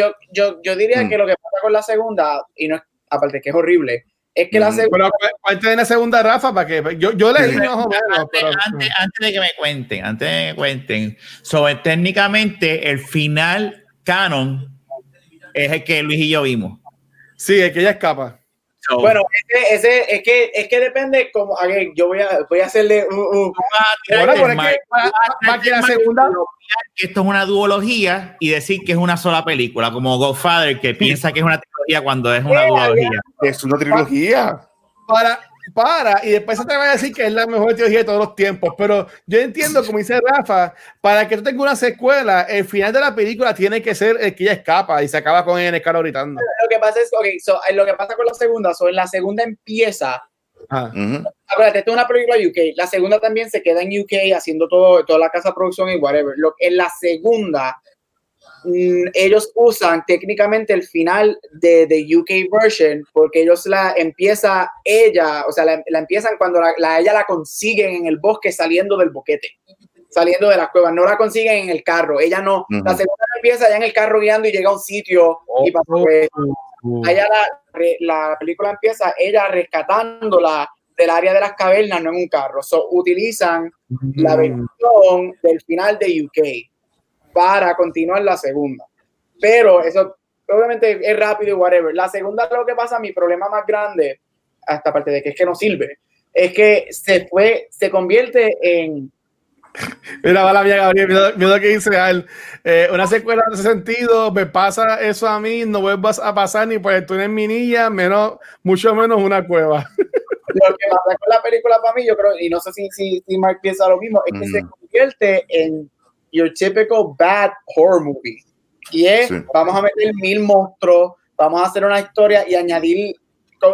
Yo, yo, yo diría Mm. que lo que pasa con la segunda, y no es, aparte que es horrible, es que la Mm. segunda. Pero cuéntame en la segunda, Rafa, para que yo, yo leí más o menos. Antes, Pero, antes- antes de que me cuenten, antes de que me cuenten, sobre técnicamente el final canon es el que Luis y yo vimos. sí, es que ella escapa. So, Bueno, ese, ese, es, que, es que depende, como, again, yo voy a, voy a hacerle un, Bueno, pero es que la segunda. que esto es una duología y decir que es una sola película, como Godfather, que piensa que es una trilogía cuando es una Eh, duología. Es una trilogía. para, para, y después se te va a decir que es la mejor teología de todos los tiempos. Pero yo entiendo, como dice Rafa, para que tú tengas una secuela, el final de la película tiene que ser el que ella escapa y se acaba con el carro gritando. lo que pasa es, ok, so, eh, lo que pasa con la segunda, so, en la segunda empieza, Ah. Ujú. acuérdate, esto es una película UK, la segunda también se queda en UK haciendo todo, toda la casa de producción y whatever. Lo, en la segunda, ellos usan técnicamente el final de, de UK version porque ellos la empieza ella, o sea, la, la empiezan cuando la, la- ella la consiguen en el bosque saliendo del boquete, saliendo de las cuevas, no la consiguen en el carro, ella no, la segunda empieza ya en el carro guiando y llega a un sitio y pasa esto. Allá la, re- la película empieza ella rescatándola del área de las cavernas, no en un carro. So, utilizan la versión del final de UK para continuar la segunda. Pero eso obviamente es rápido y whatever. La segunda, lo que pasa, mi problema más grande, hasta aparte de que es que no sirve, es que se fue, se convierte en Mira, va la mía, Gabriel, mira, mira lo que dice Al. Eh, una secuela en ese sentido, me pasa eso a mí, no vuelvas a pasar ni por tú en mi niña, menos, mucho menos una cueva. lo que pasa con la película para mí, yo creo, y no sé si, si, si Mark piensa lo mismo, es que se Ujú. convierte en your typical bad horror movie. Y es, Sí. vamos a meter mil monstruos, vamos a hacer una historia y añadir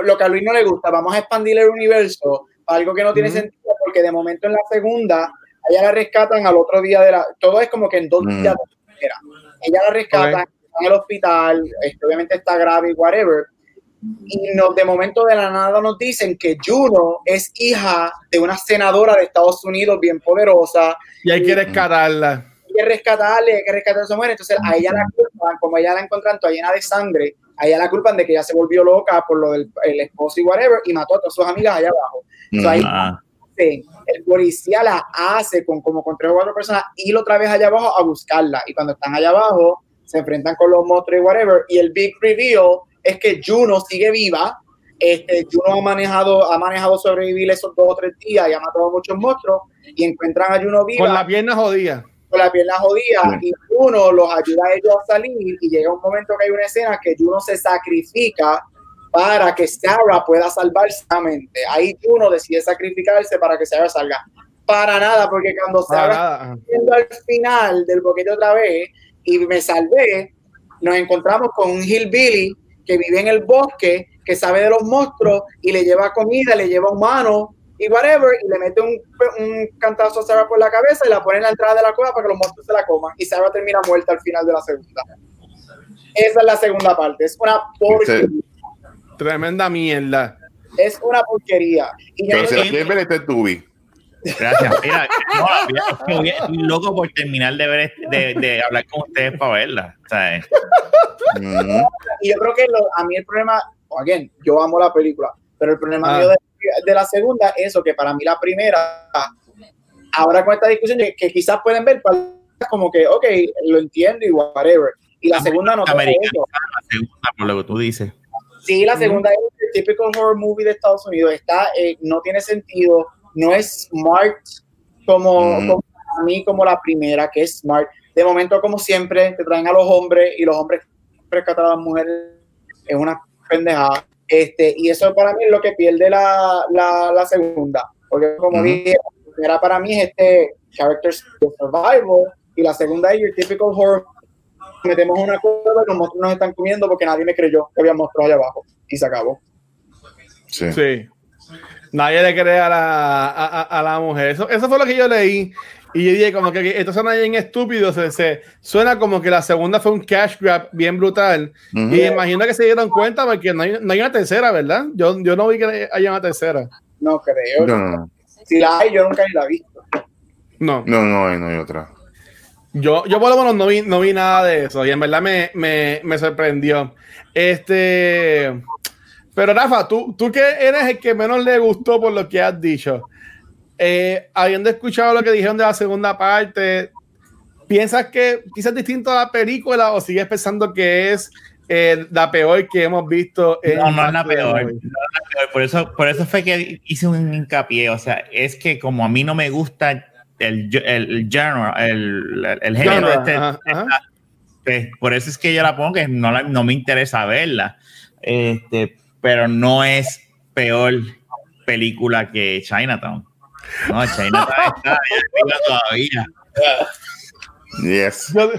lo que a Luis no le gusta, vamos a expandir el universo, algo que no tiene sentido, porque de momento en la segunda, ella la rescatan al otro día de la, todo es como que en dos Mm. días de la primera. Ella la rescatan, Ok. está en el hospital, este, obviamente está grave y whatever, y nos, de momento de la nada nos dicen que Juno es hija de una senadora de Estados Unidos bien poderosa, Y hay que rescatarla. hay que rescatarle, hay que rescatar a esa mujer, entonces a ella la culpan, como ella la encuentran toda llena de sangre, a ella la culpan de que ella se volvió loca por lo del el esposo y whatever, y mató a todas sus amigas allá abajo. So, ahí Ah, el policía la hace con como con tres o cuatro personas ir otra vez allá abajo a buscarla. Y cuando están allá abajo, se enfrentan con los monstruos y whatever. Y el big reveal es que Juno sigue viva. Este, Juno ha manejado, ha manejado sobrevivir esos dos o tres días y ha matado a muchos monstruos. Y encuentran a Juno viva Con la pierna jodida. con la pierna jodida Sí. y Juno los ayuda a ellos a salir y llega un momento que hay una escena que Juno se sacrifica para que Sarah pueda salvarse mente. Ahí Juno decide sacrificarse para que Sarah salga. Para nada, porque cuando Sarah yendo al final del boquete otra vez y me salvé, nos encontramos con un hillbilly que vive en el bosque, que sabe de los monstruos y le lleva comida, le lleva humano y whatever, y le mete un, un cantazo a Sarah por la cabeza y la pone en la entrada de la cueva para que los monstruos se la coman y Sarah termina muerta al final de la segunda. Esa es la segunda parte, es una porquería. Tremenda mierda. Es una porquería. Y Pero si la quieres ver, este tubi. Gracias. Mira, no, yo estoy loco por terminar de ver este- de, de hablar con ustedes para verla. ¿sabes? Ujú. y yo creo que lo- a mí el problema, again, yo amo la película, pero el problema Ah. mío de, de la segunda es eso, que para mí la primera, ahora con esta discusión, que, que quizás pueden ver como que, ok, lo entiendo y whatever. Y la segunda no Americana, la segunda, por lo que tú dices. Sí, la segunda es el típico horror movie de Estados Unidos. Está, eh, no tiene sentido, no es smart como, Mm. como a mí como la primera, que es smart. De momento, como siempre, te traen a los hombres y los hombres rescatan a las mujeres. Es una pendejada. Este, y eso para mí es lo que pierde la, la, la segunda. Porque como Ujú. dije, la primera para mí es este character survival y la segunda es your typical horror. Metemos una cueva y los monstruos nos están comiendo porque nadie me creyó que había monstruos allá abajo. Y se acabó. Sí. Sí. Nadie le cree a la, a, a- a la mujer. Eso, eso fue lo que yo leí. Y yo dije, como que esto suena bien estúpido. Se, se- suena como que la segunda fue un cash grab bien brutal. Ujú. Y imagino que se dieron cuenta porque no hay, no hay una tercera, ¿verdad? Yo, yo no vi que haya una tercera. No creo. No, no, Si la hay, yo nunca la he visto. No. no, no hay, no hay otra. Yo, yo por lo menos no vi, no vi nada de eso. Y en verdad me, me, me sorprendió. Este. Pero Rafa, tú, tú que eres el que menos le gustó por lo que has dicho. eh, habiendo escuchado lo que dijeron de la segunda parte, ¿piensas que quizás es distinto a la película o sigues pensando que es eh, la peor que hemos visto? No, no es la peor. No es la peor. Por eso, por eso fue que hice un hincapié. O sea, es que como a mí no me gusta el, el, el genre, el, el, género este, ajá, ajá. pues, por eso es que yo la pongo, que no, la- no me interesa verla. Este, pero no es peor película que Chinatown. No, Chinatown está todavía. Yes. Yo,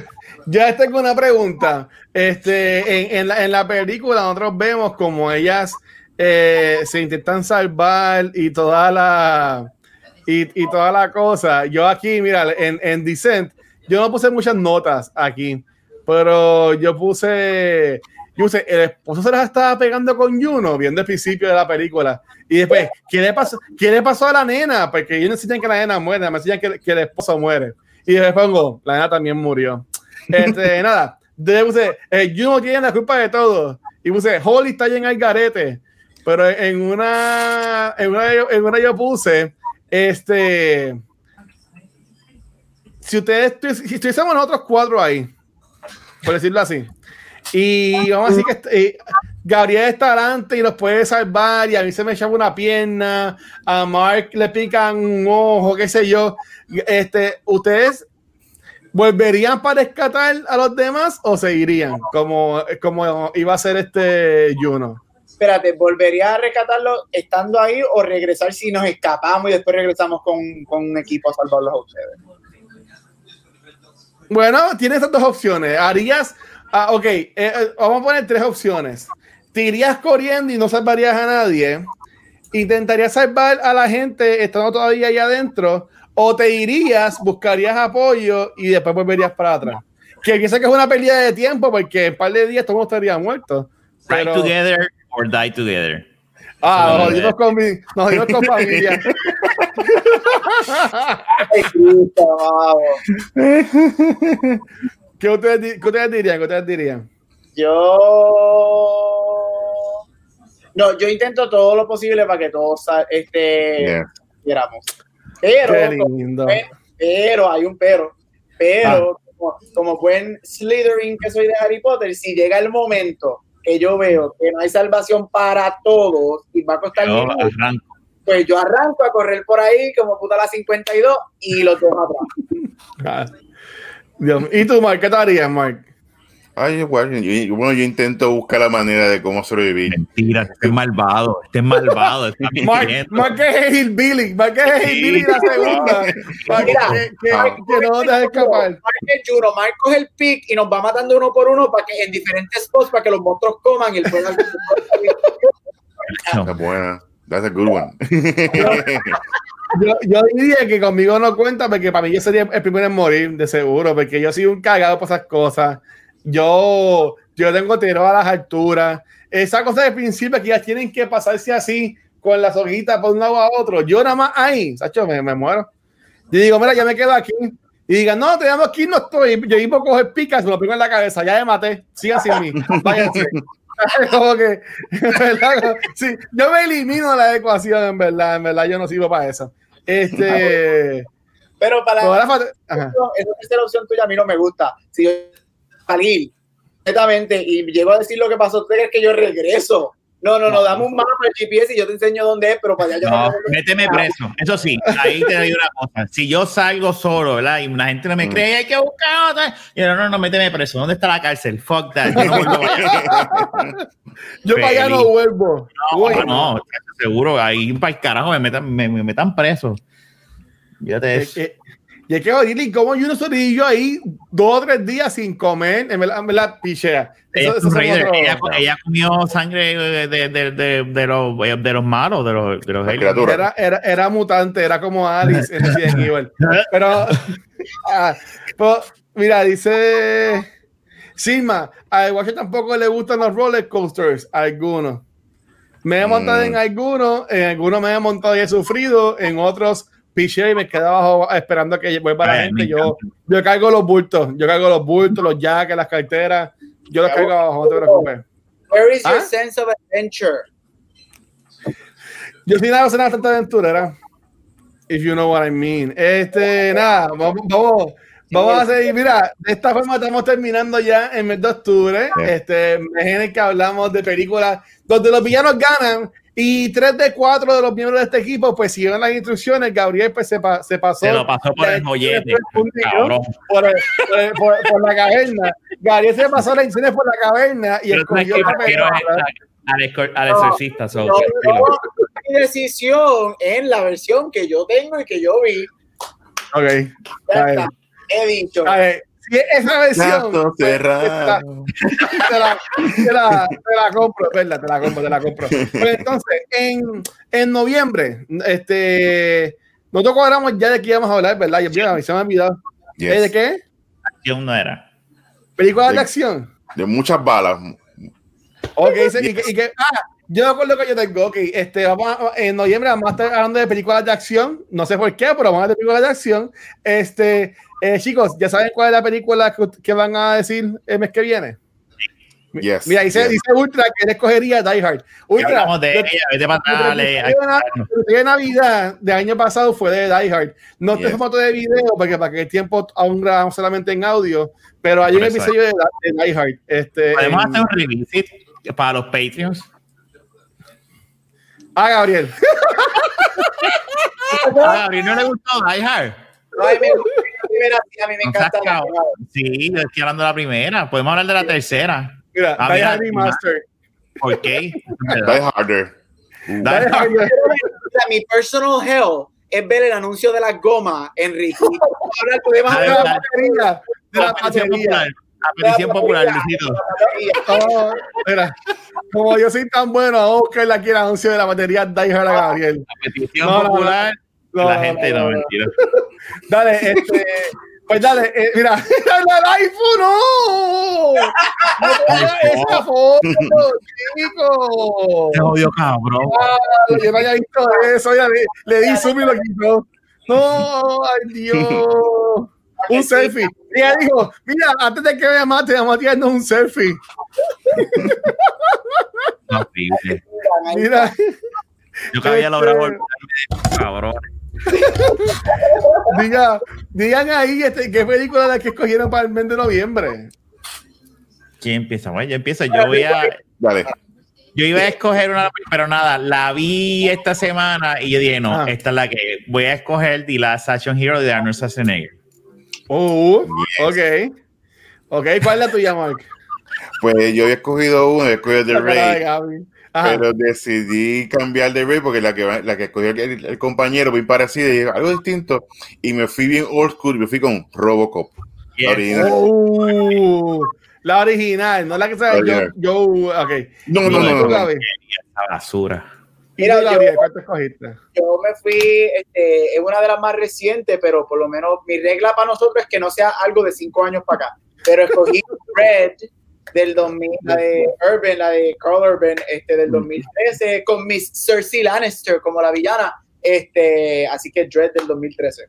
yo tengo una pregunta. Este, en, en la, en la película nosotros vemos como ellas eh, se intentan salvar y toda la y, y toda la cosa. Yo aquí, mira, en, en Descent, yo no puse muchas notas aquí, pero yo puse, yo puse, el esposo se las estaba pegando con Juno, viendo el principio de la película. Y después, ¿qué le pasó, ¿qué le pasó a la nena? Porque ellos necesitan que la nena muera, me decían que, que el esposo muere. Y después pongo, la nena también murió. Este, nada, de puse, eh, Juno tiene la culpa de todo. Y puse, Holly está en el garete. Pero en una, en una, en una yo puse, este, si ustedes, si estuviésemos nosotros cuatro ahí, por decirlo así, y vamos a decir que eh, Gabriel está adelante y nos puede salvar, y a mí se me echaba una pierna, a Mark le pican un ojo, qué sé yo, este, ¿ustedes volverían para rescatar a los demás o seguirían como, como iba a ser este Juno? Espérate, ¿volvería a rescatarlo estando ahí o regresar si nos escapamos y después regresamos con, con un equipo a salvarlos a ustedes? Bueno, tienes estas dos opciones. Harías, ah, ok, eh, eh, vamos a poner tres opciones. Te irías corriendo y no salvarías a nadie. Intentarías salvar a la gente estando todavía ahí adentro. O te irías, buscarías apoyo y después volverías para atrás. Que piensa que es una pérdida de tiempo porque en un par de días todo el mundo estaría muerto. Die Pero- together or die together. Ah, nos jodimos con, mi- nos jodimos con familia. ¿Qué ustedes, qué ustedes dirían? ¿Qué ustedes dirían? Yo. No, yo intento todo lo posible para que todos este, Yeah. quieramos. Pero, Qué lindo. pero, hay un pero. Pero, como, como buen Slytherin que soy de Harry Potter, si llega el momento que yo veo que no hay salvación para todos y va a costar Yo mucho, arranco. pues yo arranco a correr por ahí como puta la 52 y los dejo atrás. Dios. ¿Y tú, Mark? ¿Qué te harías, Mark? Ay, igual, yo- bueno, yo intento buscar la manera de cómo sobrevivir. Mentira, este es malvado, este es malvado. Mark, mintiendo. Mark es Hillbilly, Mark es Hillbilly la segunda. Para que, Mira, que, que- que no dejes escapar. Mark Mark coge el pick y nos va matando uno por uno para que en diferentes spots para que los monstruos coman y él pueda No. Está buena. That's a good one. Yo, yo diría que conmigo no cuenta porque para mí yo sería el primero en morir, de seguro, porque yo soy un cagado por esas cosas. Yo, yo tengo tiro a las alturas. Esa cosa de principio que ya tienen que pasarse así con las hojitas por un lado a otro. Yo nada más ahí, Sacho, me, me muero. Y digo, mira, ya me quedo aquí. Y digan, no, tenemos aquí, no estoy. Yo iba a coger picas, me lo pongo en la cabeza, ya me maté. Sigan sin mí. Váyanse. Como que, verdad, sí, yo me elimino la ecuación, en verdad, en verdad, yo no sirvo para eso. Este, Pero para esa tercera opción tuya a mí no me gusta. Si yo salir completamente y llego a decir lo que pasó, ¿tú crees que yo regreso? No, no, no, dame un mapa de GPS y yo te enseño dónde es, pero para allá yo No, no, méteme preso. Eso sí, ahí te doy una cosa. Si yo salgo solo, ¿verdad? Y la gente no me Mm. cree, hay que buscar otra. Y yo, no, no, no, méteme preso. ¿Dónde está la cárcel? Fuck that. Yo no para allá. Yo para allá no vuelvo. No, Bueno, no, seguro, ahí para el carajo me metan, me, me metan preso. Fíjate eh, eso. eh, Y es que oírle como yo no soy ahí dos o tres días sin comer, en verdad pichea. Ella, Eso- es un eso raider. son otros- ella, ella comió sangre de, de, de, de, de los, de los malos, de los, de los. Era, era, era mutante, era como Alice en Resident Evil. Pero, ah, pero, mira, dice Sigma, a Watcher tampoco le gustan los roller coasters, a algunos. Me he montado Mm. en algunos, en algunos me he montado y he sufrido, en otros piché y me quedé abajo esperando a que vuelva la Ay, gente. me Yo, yo cargo los bultos, yo cargo los bultos, los jackets, las carteras, yo los cargo abajo, no te preocupes. Where is your ¿Ah? sense of adventure? Yo soy una persona bastante aventurera. If you know what I mean. Este, nada, vamos, vamos, vamos a seguir. Mira, de esta forma estamos terminando ya el mes de octubre. Este, mes en el que hablamos de películas donde los villanos ganan y tres de cuatro de los miembros de este equipo, pues siguieron las instrucciones. Gabriel, pues se, pa- se pasó. Se lo pasó por el joyete, cabrón. Por, el- por, el- por- por la caverna. Gabriel se pasó las instrucciones por la caverna y escogió que la al, al No, exorcista. so, yo, mi decisión en la versión que yo tengo y que yo vi. Ok. Ya Está. He dicho. A ver, si esa versión Gato pues, cerrado. te la, te la- te la compro, verdad, te la compro, te la compro. Pues entonces, en, en noviembre, este, nosotros cuadramos ya de qué íbamos a hablar, ¿verdad? Yo, mira, se me ha olvidado. Yes. ¿Eh, ¿De qué? Acción no era. ¿Películas de De- acción? De muchas balas. Ok, dice, y que, y que- ah, yo me acuerdo que yo tengo, ok, este, vamos a- en noviembre vamos a estar hablando de películas de acción, no sé por qué, pero vamos a hablar de películas de acción. Este, eh, chicos, ¿ya saben cuál es la película que, que van a decir el mes que viene? Yes. Mira, dice, yes. dice Ultra que él escogería Die Hard. Ultra, de de Navidad de año pasado fue de Die Hard. No Yes. tengo foto de video porque para que el tiempo aún grabamos solamente en audio, pero hay un episodio de, de Die Hard. Este, Podemos en- hacer un revisit para los Patreons. Ah, Gabriel. A Gabriel no le gustó Die Hard. Ay, me gusta la primera, sí, a mí me No encanta. la. Sí, yo estoy hablando de la primera. Podemos hablar de la tercera. Mira, Ah, Die mira, Hard Remaster. ¿Por qué? Die Harder. Die Die Hard. Hard. O sea, mi personal hell es ver el anuncio de las gomas, Enrique. Ahora podemos Dale, De hablar la batería, de la La batería. Petición popular, Luisito. Oh, mira, como yo soy tan bueno, a buscarle aquí el anuncio de la batería Die Hard a Gabriel. La petición No, popular. No, la gente no, mentira. Dale, este. Pues dale, eh, mira, el iPhone, no. No esa foto, chico. Te odio, cabrón. Ah, yo no había visto eso, ya le, le di zoom y lo quitó. No, ay Dios. Un selfie. Y ella dijo, mira, antes de que me mate, vamos a tirarnos un selfie. No. Mira, Yo que había Este- logrado de esos cabrones. diga, digan ahí este, qué película es la que escogieron para el mes de noviembre. ¿Quién empieza? Bueno, yo empiezo. Yo voy a. Dale. Yo iba a escoger una, pero nada, la vi esta semana y yo dije, no, Ah. esta es la que voy a escoger The Last Action Hero de Arnold Schwarzenegger. Oh, ok. Ok, ¿cuál es la tuya, Mark? Pues yo había escogido uno, he escogido The La. Ajá. pero decidí cambiar de Raid porque la que, va- la que escogió el, el compañero, bien parecida, y algo distinto, y me fui bien old school, me fui con Robocop. Yes. Original. Oh, la original, no la que sabe yo, yo, ok. No, no, no, ¿Y no, no. Gaby? Esa basura. ¿Y Mira, yo- Gabriel, ¿cuál te escogiste? Yo me fui, este, es una de las más recientes, pero por lo menos mi regla para nosotros es que no sea algo de cinco años para acá. Pero escogí Red del 2000, la de Urban, la de Carl Urban, este, del 2013, con Miss Cersei Lannister como la villana. Este, así que Dread del 2013.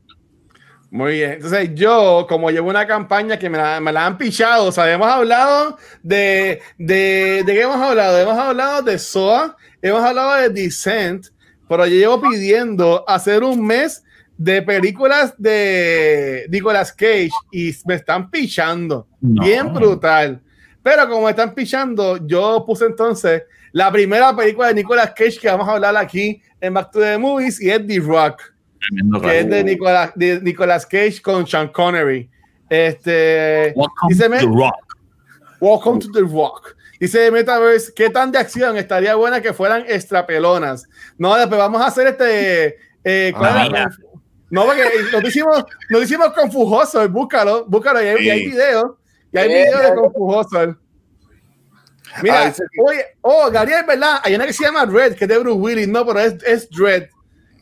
Muy bien. Entonces, yo, como llevo una campaña que me la, me la han pichado, o sea, hemos hablado de, de. ¿De qué hemos hablado? Hemos hablado de SOA, hemos hablado de Descent, pero yo llevo pidiendo hacer un mes de películas de Nicolas Cage y me están pichando. No. Bien brutal. Pero como me están pichando, yo puse entonces la primera película de Nicolas Cage que vamos a hablar aquí en Back to the Movies y es The Rock, Tremendo que es de Nicolas, de Nicolas Cage con Sean Connery. Este, Welcome dice to me- the Rock. Welcome to the Rock. Dice Metaverse, ¿qué tan de acción estaría buena que fueran extrapelonas? No, después vamos a hacer este. eh, ¿cuál Ah, ya. No, porque nos hicimos, nos hicimos confujosos, búscalo, búscalo, y hay, y hay Sí. videos, y hay Sí, videos de ya. confujosos. Mira, Ah, oye, oh, Gabriel, ¿verdad? Hay una que se llama Dread, que es de Bruce Willis, no, pero es, es Dread.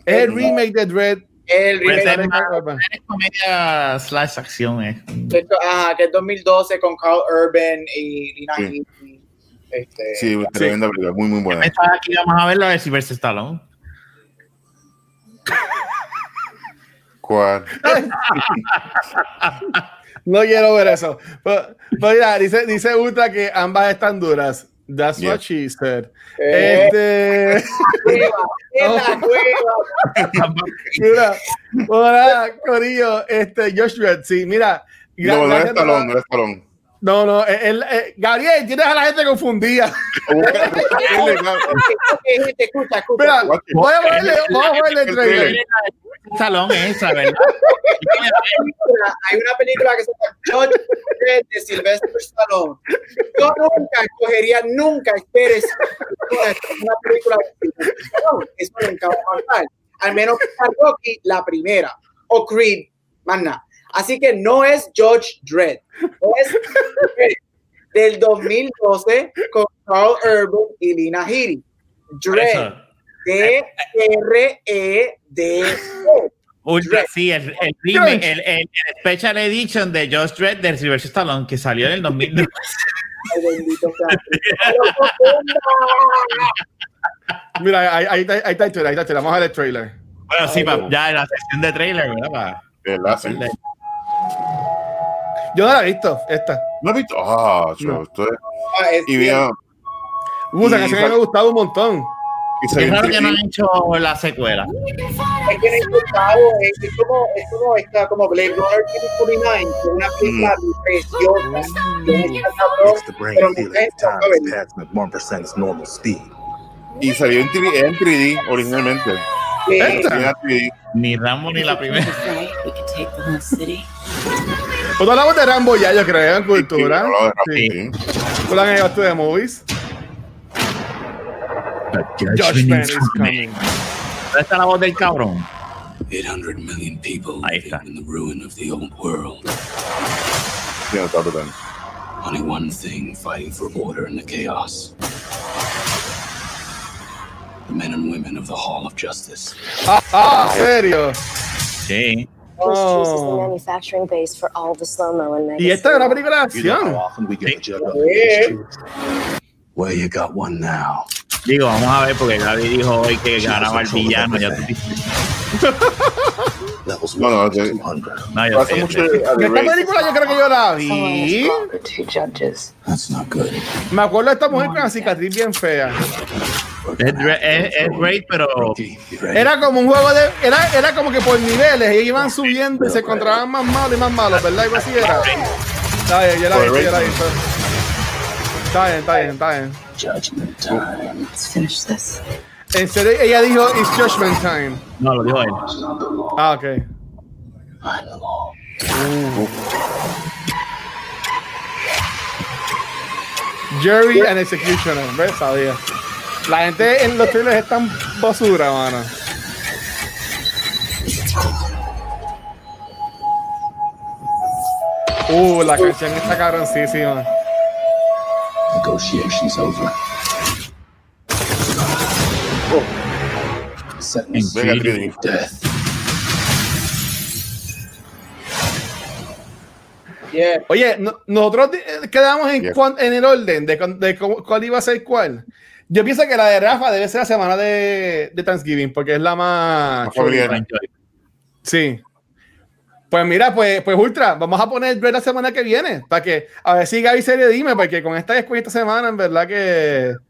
Es el remake de Dread. El Pues remake más- Urban. es comedia slash acción. eh. de- ajá, que es 2012 con Carl Urban y Lina Sí. Este, Sí, tremenda película, muy, muy buena. Esta aquí vamos a verla de Sylvester Stallone. ¿Cuál? No quiero ver eso. Pero, pero mira, dice, dice Ultra que ambas están duras. That's Yeah. what she said. eh, Este, cueva, en la cueva. mira, hola, Corillo, este, Josh Dredd, sí, mira. No, no es talón, no es talón. No, no, el, el- Gabriel, tienes a la gente confundida. Mira, voy a verle, vamos a verle el trailer. Stallone esa, ¿verdad? hay una película que se llama Dredd de Sylvester Stallone. Yo nunca escogería, nunca esperes una película de Sylvester Stallone. Eso nunca va a pasar. Al menos que Rocky, la primera. O Creed, más nada. Así que no es Judge Dredd. Es Dredd del 2012 con Carl Urban y Lina Headey. Dredd. D-R-E-D. Ultra, Dredd. sí, el, el, remake, el, el- el Special Edition de Josh Dredd del Sylvester Stallone que salió en el 2000. Ay, bendito. Mira, ahí, ahí, está- ahí está el trailer, ahí está el trailer. Vamos a ver el trailer. Bueno, sí, pa- ya en la sección de trailer, ¿verdad? Pa- ¿Verdad? Sí. Yo no la he visto, esta. ¿No has visto? Ah, No. yo, esto es- Ah, es Y bien. Uh, esa canción me ha gustado un montón. y Es salió en raro que no 3D. han hecho la secuela. Es que costado es, es como, es como esta, como Blade Runner 2049, que es una película preciosa. que es esta cabrón, Makes the brain pero feel mujer, at times joven. past at 1% its normal speed. Y salió en 3D, en 3D originalmente. Esta. Salió en 3D. Ni Rambo ni la primera. City. Pues hablamos de Rambo ya, yo creo, en cultura. Sí, Sí. Rambo, sí. Tú la has visto de movies. Judgment is coming. ¿Dónde está la voz del cabrón? 800 million people Ahí está. in the ruin of the old world. Sí, no, está brutal. Only one thing fighting for order in the chaos. The men and women of the Hall of Justice. Ah, ah, serio. Sí. Massachusetts is the Oh. manufacturing base for all the slow-mo and mega Y esta es una película de You know how acción. often we get the jug up Yeah. Well, you got one now. Digo, vamos a ver, porque Gaby dijo hoy que ganaba el villano. Ya tú dices. No, no, 1 to de- 200. No, yo Hace sé, mucho sé. Esta película yo creo que yo la vi. slaughtered two judges. That's not good. Me acuerdo de esta mujer con la cicatriz bien fea. Es, Raid, pero? Era como un juego de. Era, era como que por niveles, ellos iban subiendo y se encontraban más malos y más malos, ¿verdad? Algo así era. Está bien, yo la vi, yo la vi. Está bien, está bien, está bien. Judgment time. Let's finish this. En serio, ella dijo, It's Judgment Time. no, lo dijo él. Ah, ok. Jury and Executioner, ¿ves? Sabía. La gente en los trailers es tan basura, mano. Uh, la canción está cabroncísima. Negotiations over. Sentence Venga, Sí. 3D. death. Yeah. Oye, no- nosotros eh, quedamos en, cuan- en el orden de, de cómo- cuál iba a ser cuál. Yo pienso que la de Rafa debe ser la semana de, de Thanksgiving, porque es la más... Sí. Pues mira, pues, pues Ultra, vamos a poner Dread la semana que viene, para que, a ver si Gaby se le dime, porque con esta esta semana, en verdad que...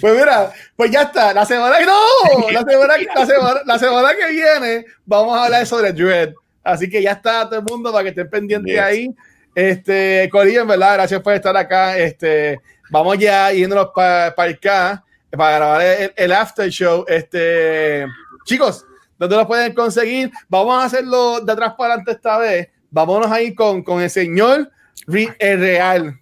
Pues mira, pues ya está. La semana que no, la semana, la semana, la semana que viene vamos a hablar sobre Dread. Así que ya está todo el mundo para que estén pendientes Yes. ahí. Este, Corillo, en verdad, gracias por estar acá. Este, vamos ya yéndonos para acá para grabar el, after show. Este, chicos, ¿dónde lo pueden conseguir? Vamos a hacerlo de atrás para adelante esta vez. Vámonos ahí con, con el señor el Real,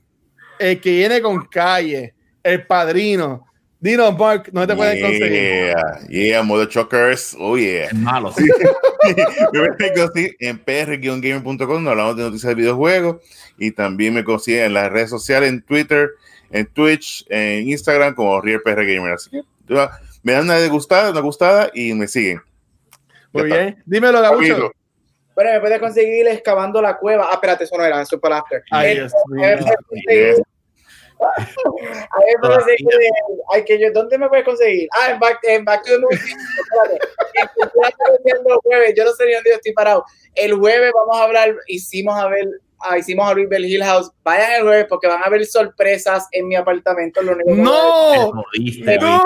el que viene con calle, el padrino. Dinos, Mark, ¿dónde te pueden conseguir? Yeah, yeah, Mother Chokers. Oh, yeah. Es malo. me pueden conseguir en pr-gamer.com, hablamos de noticias de videojuegos. Y también me consiguen en las redes sociales, en Twitter, en Twitch, en Instagram, como Real PR Gamer. Así que me dan una degustada, una gustada y me siguen. Muy Ya está. bien. Dímelo, Gabucho. Bueno, me puedes conseguir excavando la cueva. Ah, espérate, eso no era, eso es para after. Ay, Eh, A ver, me puedes conseguir- ay, que yo, ¿dónde me puedes conseguir? Ah, en Back, en back to the Movie. Yo no sé ni dónde yo estoy parado. El jueves vamos a hablar, hicimos a ver, ah, hicimos a Luis Bell Hill House. Vayan el jueves porque van a haber sorpresas en mi apartamento. Lo único que voy a ¡No! Jodiste, ¡No!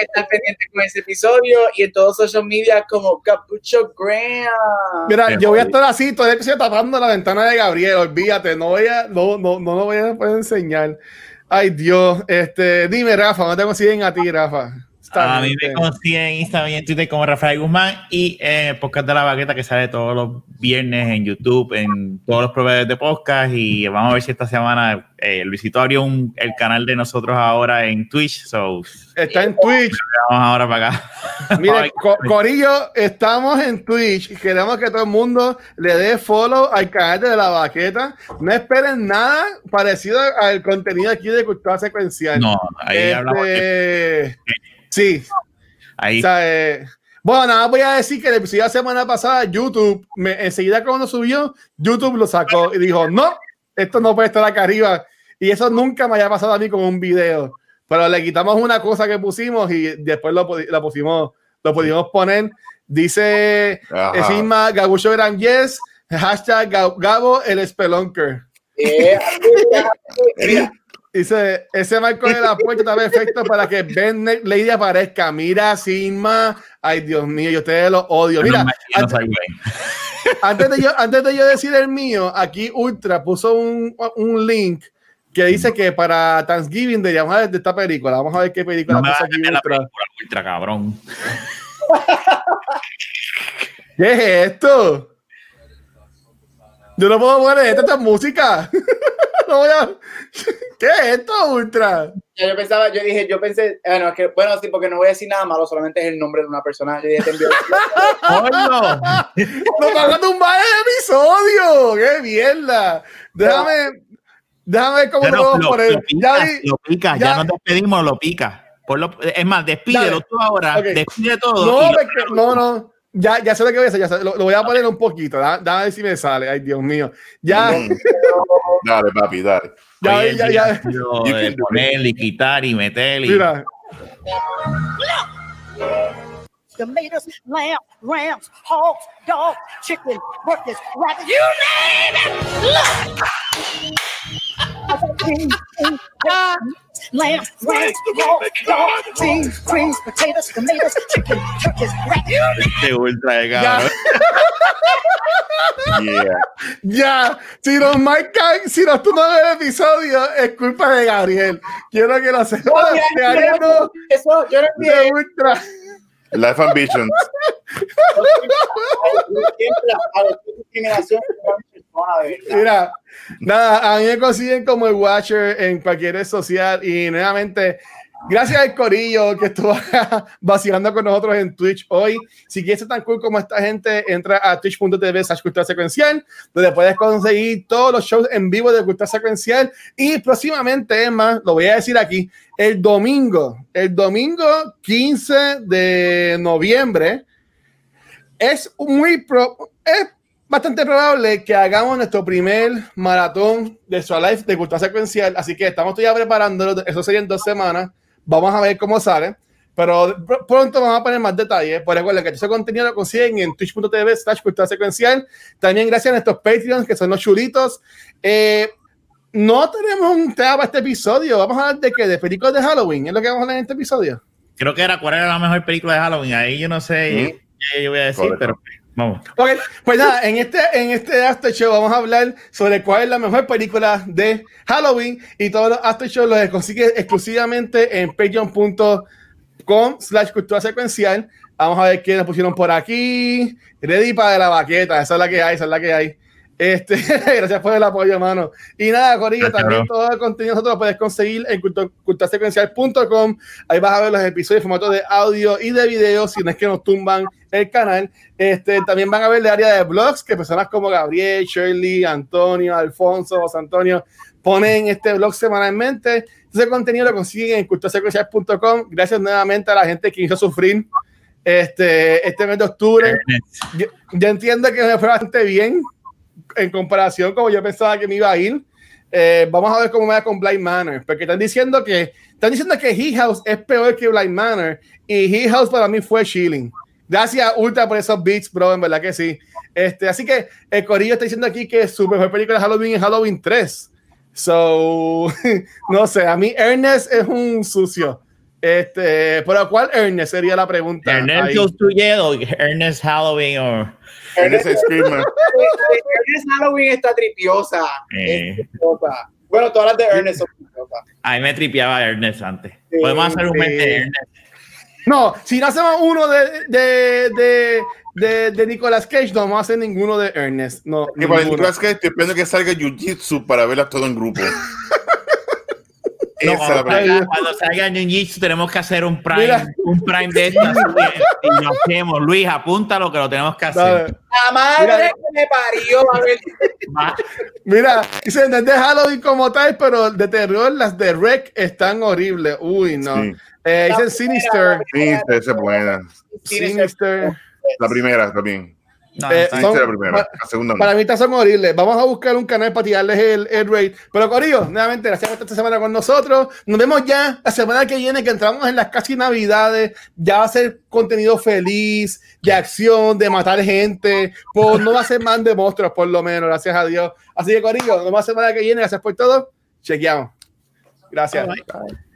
estar pendiente con ese episodio y en todos social media como Capucho Graham. Mira, yo voy a estar así, todavía que estoy tapando la ventana de Gabriel, olvídate, no voy a, no, no, no lo voy a poder enseñar. Ay, Dios, este, dime, Rafa, ¿dónde te consiguen a ti, Rafa? Está A mí bien. me consiguen en Instagram y en Twitter como Rafael Guzmán y en el podcast de la baqueta que sale todos los viernes en YouTube, en todos los proveedores de podcast y vamos a ver si esta semana eh, Luisito abrió un- el canal de nosotros ahora en Twitch, so Está en Twitch. vamos ahora para acá. Mire, Co- Corillo, estamos en Twitch y queremos que todo el mundo le dé follow al canal de la baqueta. No esperen nada parecido al contenido aquí de Cultura Secuencial. No, ahí hablamos de- Este, Sí, ahí O sea, eh, bueno, nada, voy a decir que el episodio de la semana pasada, YouTube, me, enseguida cuando subió, YouTube lo sacó y dijo, no, esto no puede estar acá arriba. Y eso nunca me había pasado a mí con un video. Pero le quitamos una cosa que pusimos y después lo, la pusimos, lo pudimos poner. Dice encima Gabucho Gran Yes, hashtag Ga- Gabo el Spelunker. Eh, mira, Dice, ese marco de la puerta está perfecto para que Ben Lady aparezca. Mira, Sigma. Ay, Dios mío, yo ustedes los odio. Mira, no, antes, de yo, antes de yo decir el mío, aquí Ultra puso un, un link que dice que para Thanksgiving deberíamos hablar de esta película. Vamos a ver qué película No puso aquí la Ultra. película, ultra cabrón. ¿Qué es esto? Yo no puedo poner esta, esta es música. No voy a... ¿Qué es esto, Ultra? yo pensaba, yo dije, yo pensé, bueno, es que, bueno, sí, porque no voy a decir nada malo, solamente es el nombre de una persona. Yo dije, te envío- ¡Coño! ¡Nos van a tumbar el episodio! ¡Qué mierda! Déjame, déjame ver cómo Pero lo puedo lo, poner. lo Ya lo pica, ya, ya- nos despedimos, lo pica. Es más, despídelo Dale. tú ahora, despide todo. No, no, no. Ya, ya sé lo que voy a hacer. Ya sé, lo, lo voy a poner un poquito. da- Dame a ver si me sale. Ay, Dios mío. Ya. Dale, papi, dale. ya, Oye, ya, ya. yo, You de poner y quitar y meter y Mira. tomatoes, lamb, rams, hogs, dogs, chicken, rabbits, you name it! Look! Lamb, rams, beans, greens, potatoes, tomatoes, chicken, turkeys, este ultra de Ya, cabrón. Yeah. ya. Si marcan, si nos tumban el episodio, es culpa de Gabriel. Quiero que lo sepas. No, no, Eso, yo no de. Ultra. Life Ambitions. A la discriminación Mira, nada, a mí me consiguen como el Watcher en cualquier red social y nuevamente, gracias al Corillo que estuvo acá vacilando con nosotros en Twitch hoy. Si quieres ser tan cool como esta gente, entra a twitch.tv slash cultura secuencial, donde puedes conseguir todos los shows en vivo de cultura secuencial y próximamente, más, lo voy a decir aquí, el domingo, el domingo 15 de noviembre, es muy pro, bastante probable que hagamos nuestro primer maratón de su live de cultura secuencial, así que estamos ya preparándolo, eso sería en dos semanas, vamos a ver cómo sale, pero pr- pronto vamos a poner más detalles, por recuerden que ese contenido lo consiguen en twitch.tv slash cultura secuencial, también gracias a nuestros Patreons que son los chulitos, eh, no tenemos un tema para este episodio, vamos a hablar de qué, de películas de Halloween, es lo que vamos a hablar en este episodio. Creo que era cuál era la mejor película de Halloween. Ahí yo no sé Mm. qué yo voy a decir, Correcto. pero Vamos. Ok, pues nada, en este, en este After Show vamos a hablar sobre cuál es la mejor película de Halloween y todos los After Show los consigues exclusivamente en patreon.com slash cultura secuencial. Vamos a ver quiénes pusieron por aquí. Ready para la baqueta, esa es la que hay, esa es la que hay. Este, gracias por el apoyo, hermano. Y nada, Corillo, Gracias, también todo el contenido nosotros lo puedes conseguir en culturasecuencial.com. Ahí vas a ver los episodios en formato de audio y de video, si no es que nos tumban el canal. Este, también van a ver el área de blogs que personas como Gabriel, Shirley, Antonio, Alfonso, José Antonio ponen este blog semanalmente. Ese contenido lo consiguen en culturasecuencial.com. Gracias nuevamente a la gente que hizo sufrir este, este mes de octubre. Yo, yo entiendo que me fue bastante bien en comparación como yo pensaba que me iba a ir. Eh, vamos a ver cómo me va con Blind Manor, porque están diciendo que están diciendo que He House es peor que Blind Manor y He House para mí fue chilling. Gracias Ultra por esos beats, bro, en verdad que sí. Este, así que el Corillo está diciendo aquí que su mejor película de Halloween es Halloween 3. So, no sé, a mí Ernest es un sucio. Este, pero ¿cuál Ernest sería la pregunta? Ernest ahí? Goes to Ernest Halloween o Ernest Screamer. Ernest Halloween está tripiosa. Eh. Es tripiosa. Bueno, todas las de Ernest son tripiosas. a mí me tripeaba Ernest antes. Sí, Podemos hacer un sí. mes de Ernest. No, si no hacemos uno de, de, de, de, de Nicolas Cage, no vamos a hacer ninguno de Ernest. No, Que para. Nicolas Cage esperando que salga Jiu-Jitsu para verlas todo en grupo. No, Esa cuando, cuando salga Ninjitsu tenemos que hacer un prime, Mira. un prime de estas y lo hacemos. Luis, apúntalo que lo tenemos que hacer. La madre Mira. que me parió, a ver. Va- Mira, dicen desde Halloween como tal, pero de terror las de Rec están horribles. Uy, no. Sí. Eh, dicen Sinister. Esa es buena. Sinister. La primera también. No, Eh, está Esa bien. son- es la primera. pa- La segunda no. Para mí estas son horribles. Vamos a buscar un canal para tirarles el, el rate. Pero Corillo, nuevamente, gracias por estar esta semana con nosotros. Nos vemos ya la semana que viene, que entramos en las casi navidades. Ya va a ser contenido feliz, de acción, de matar gente. Pues no va a ser más de monstruos, por lo menos, gracias a Dios. Así que Corillo, nos vemos la semana que viene. Gracias por todo. Chequeamos. Gracias. Bye.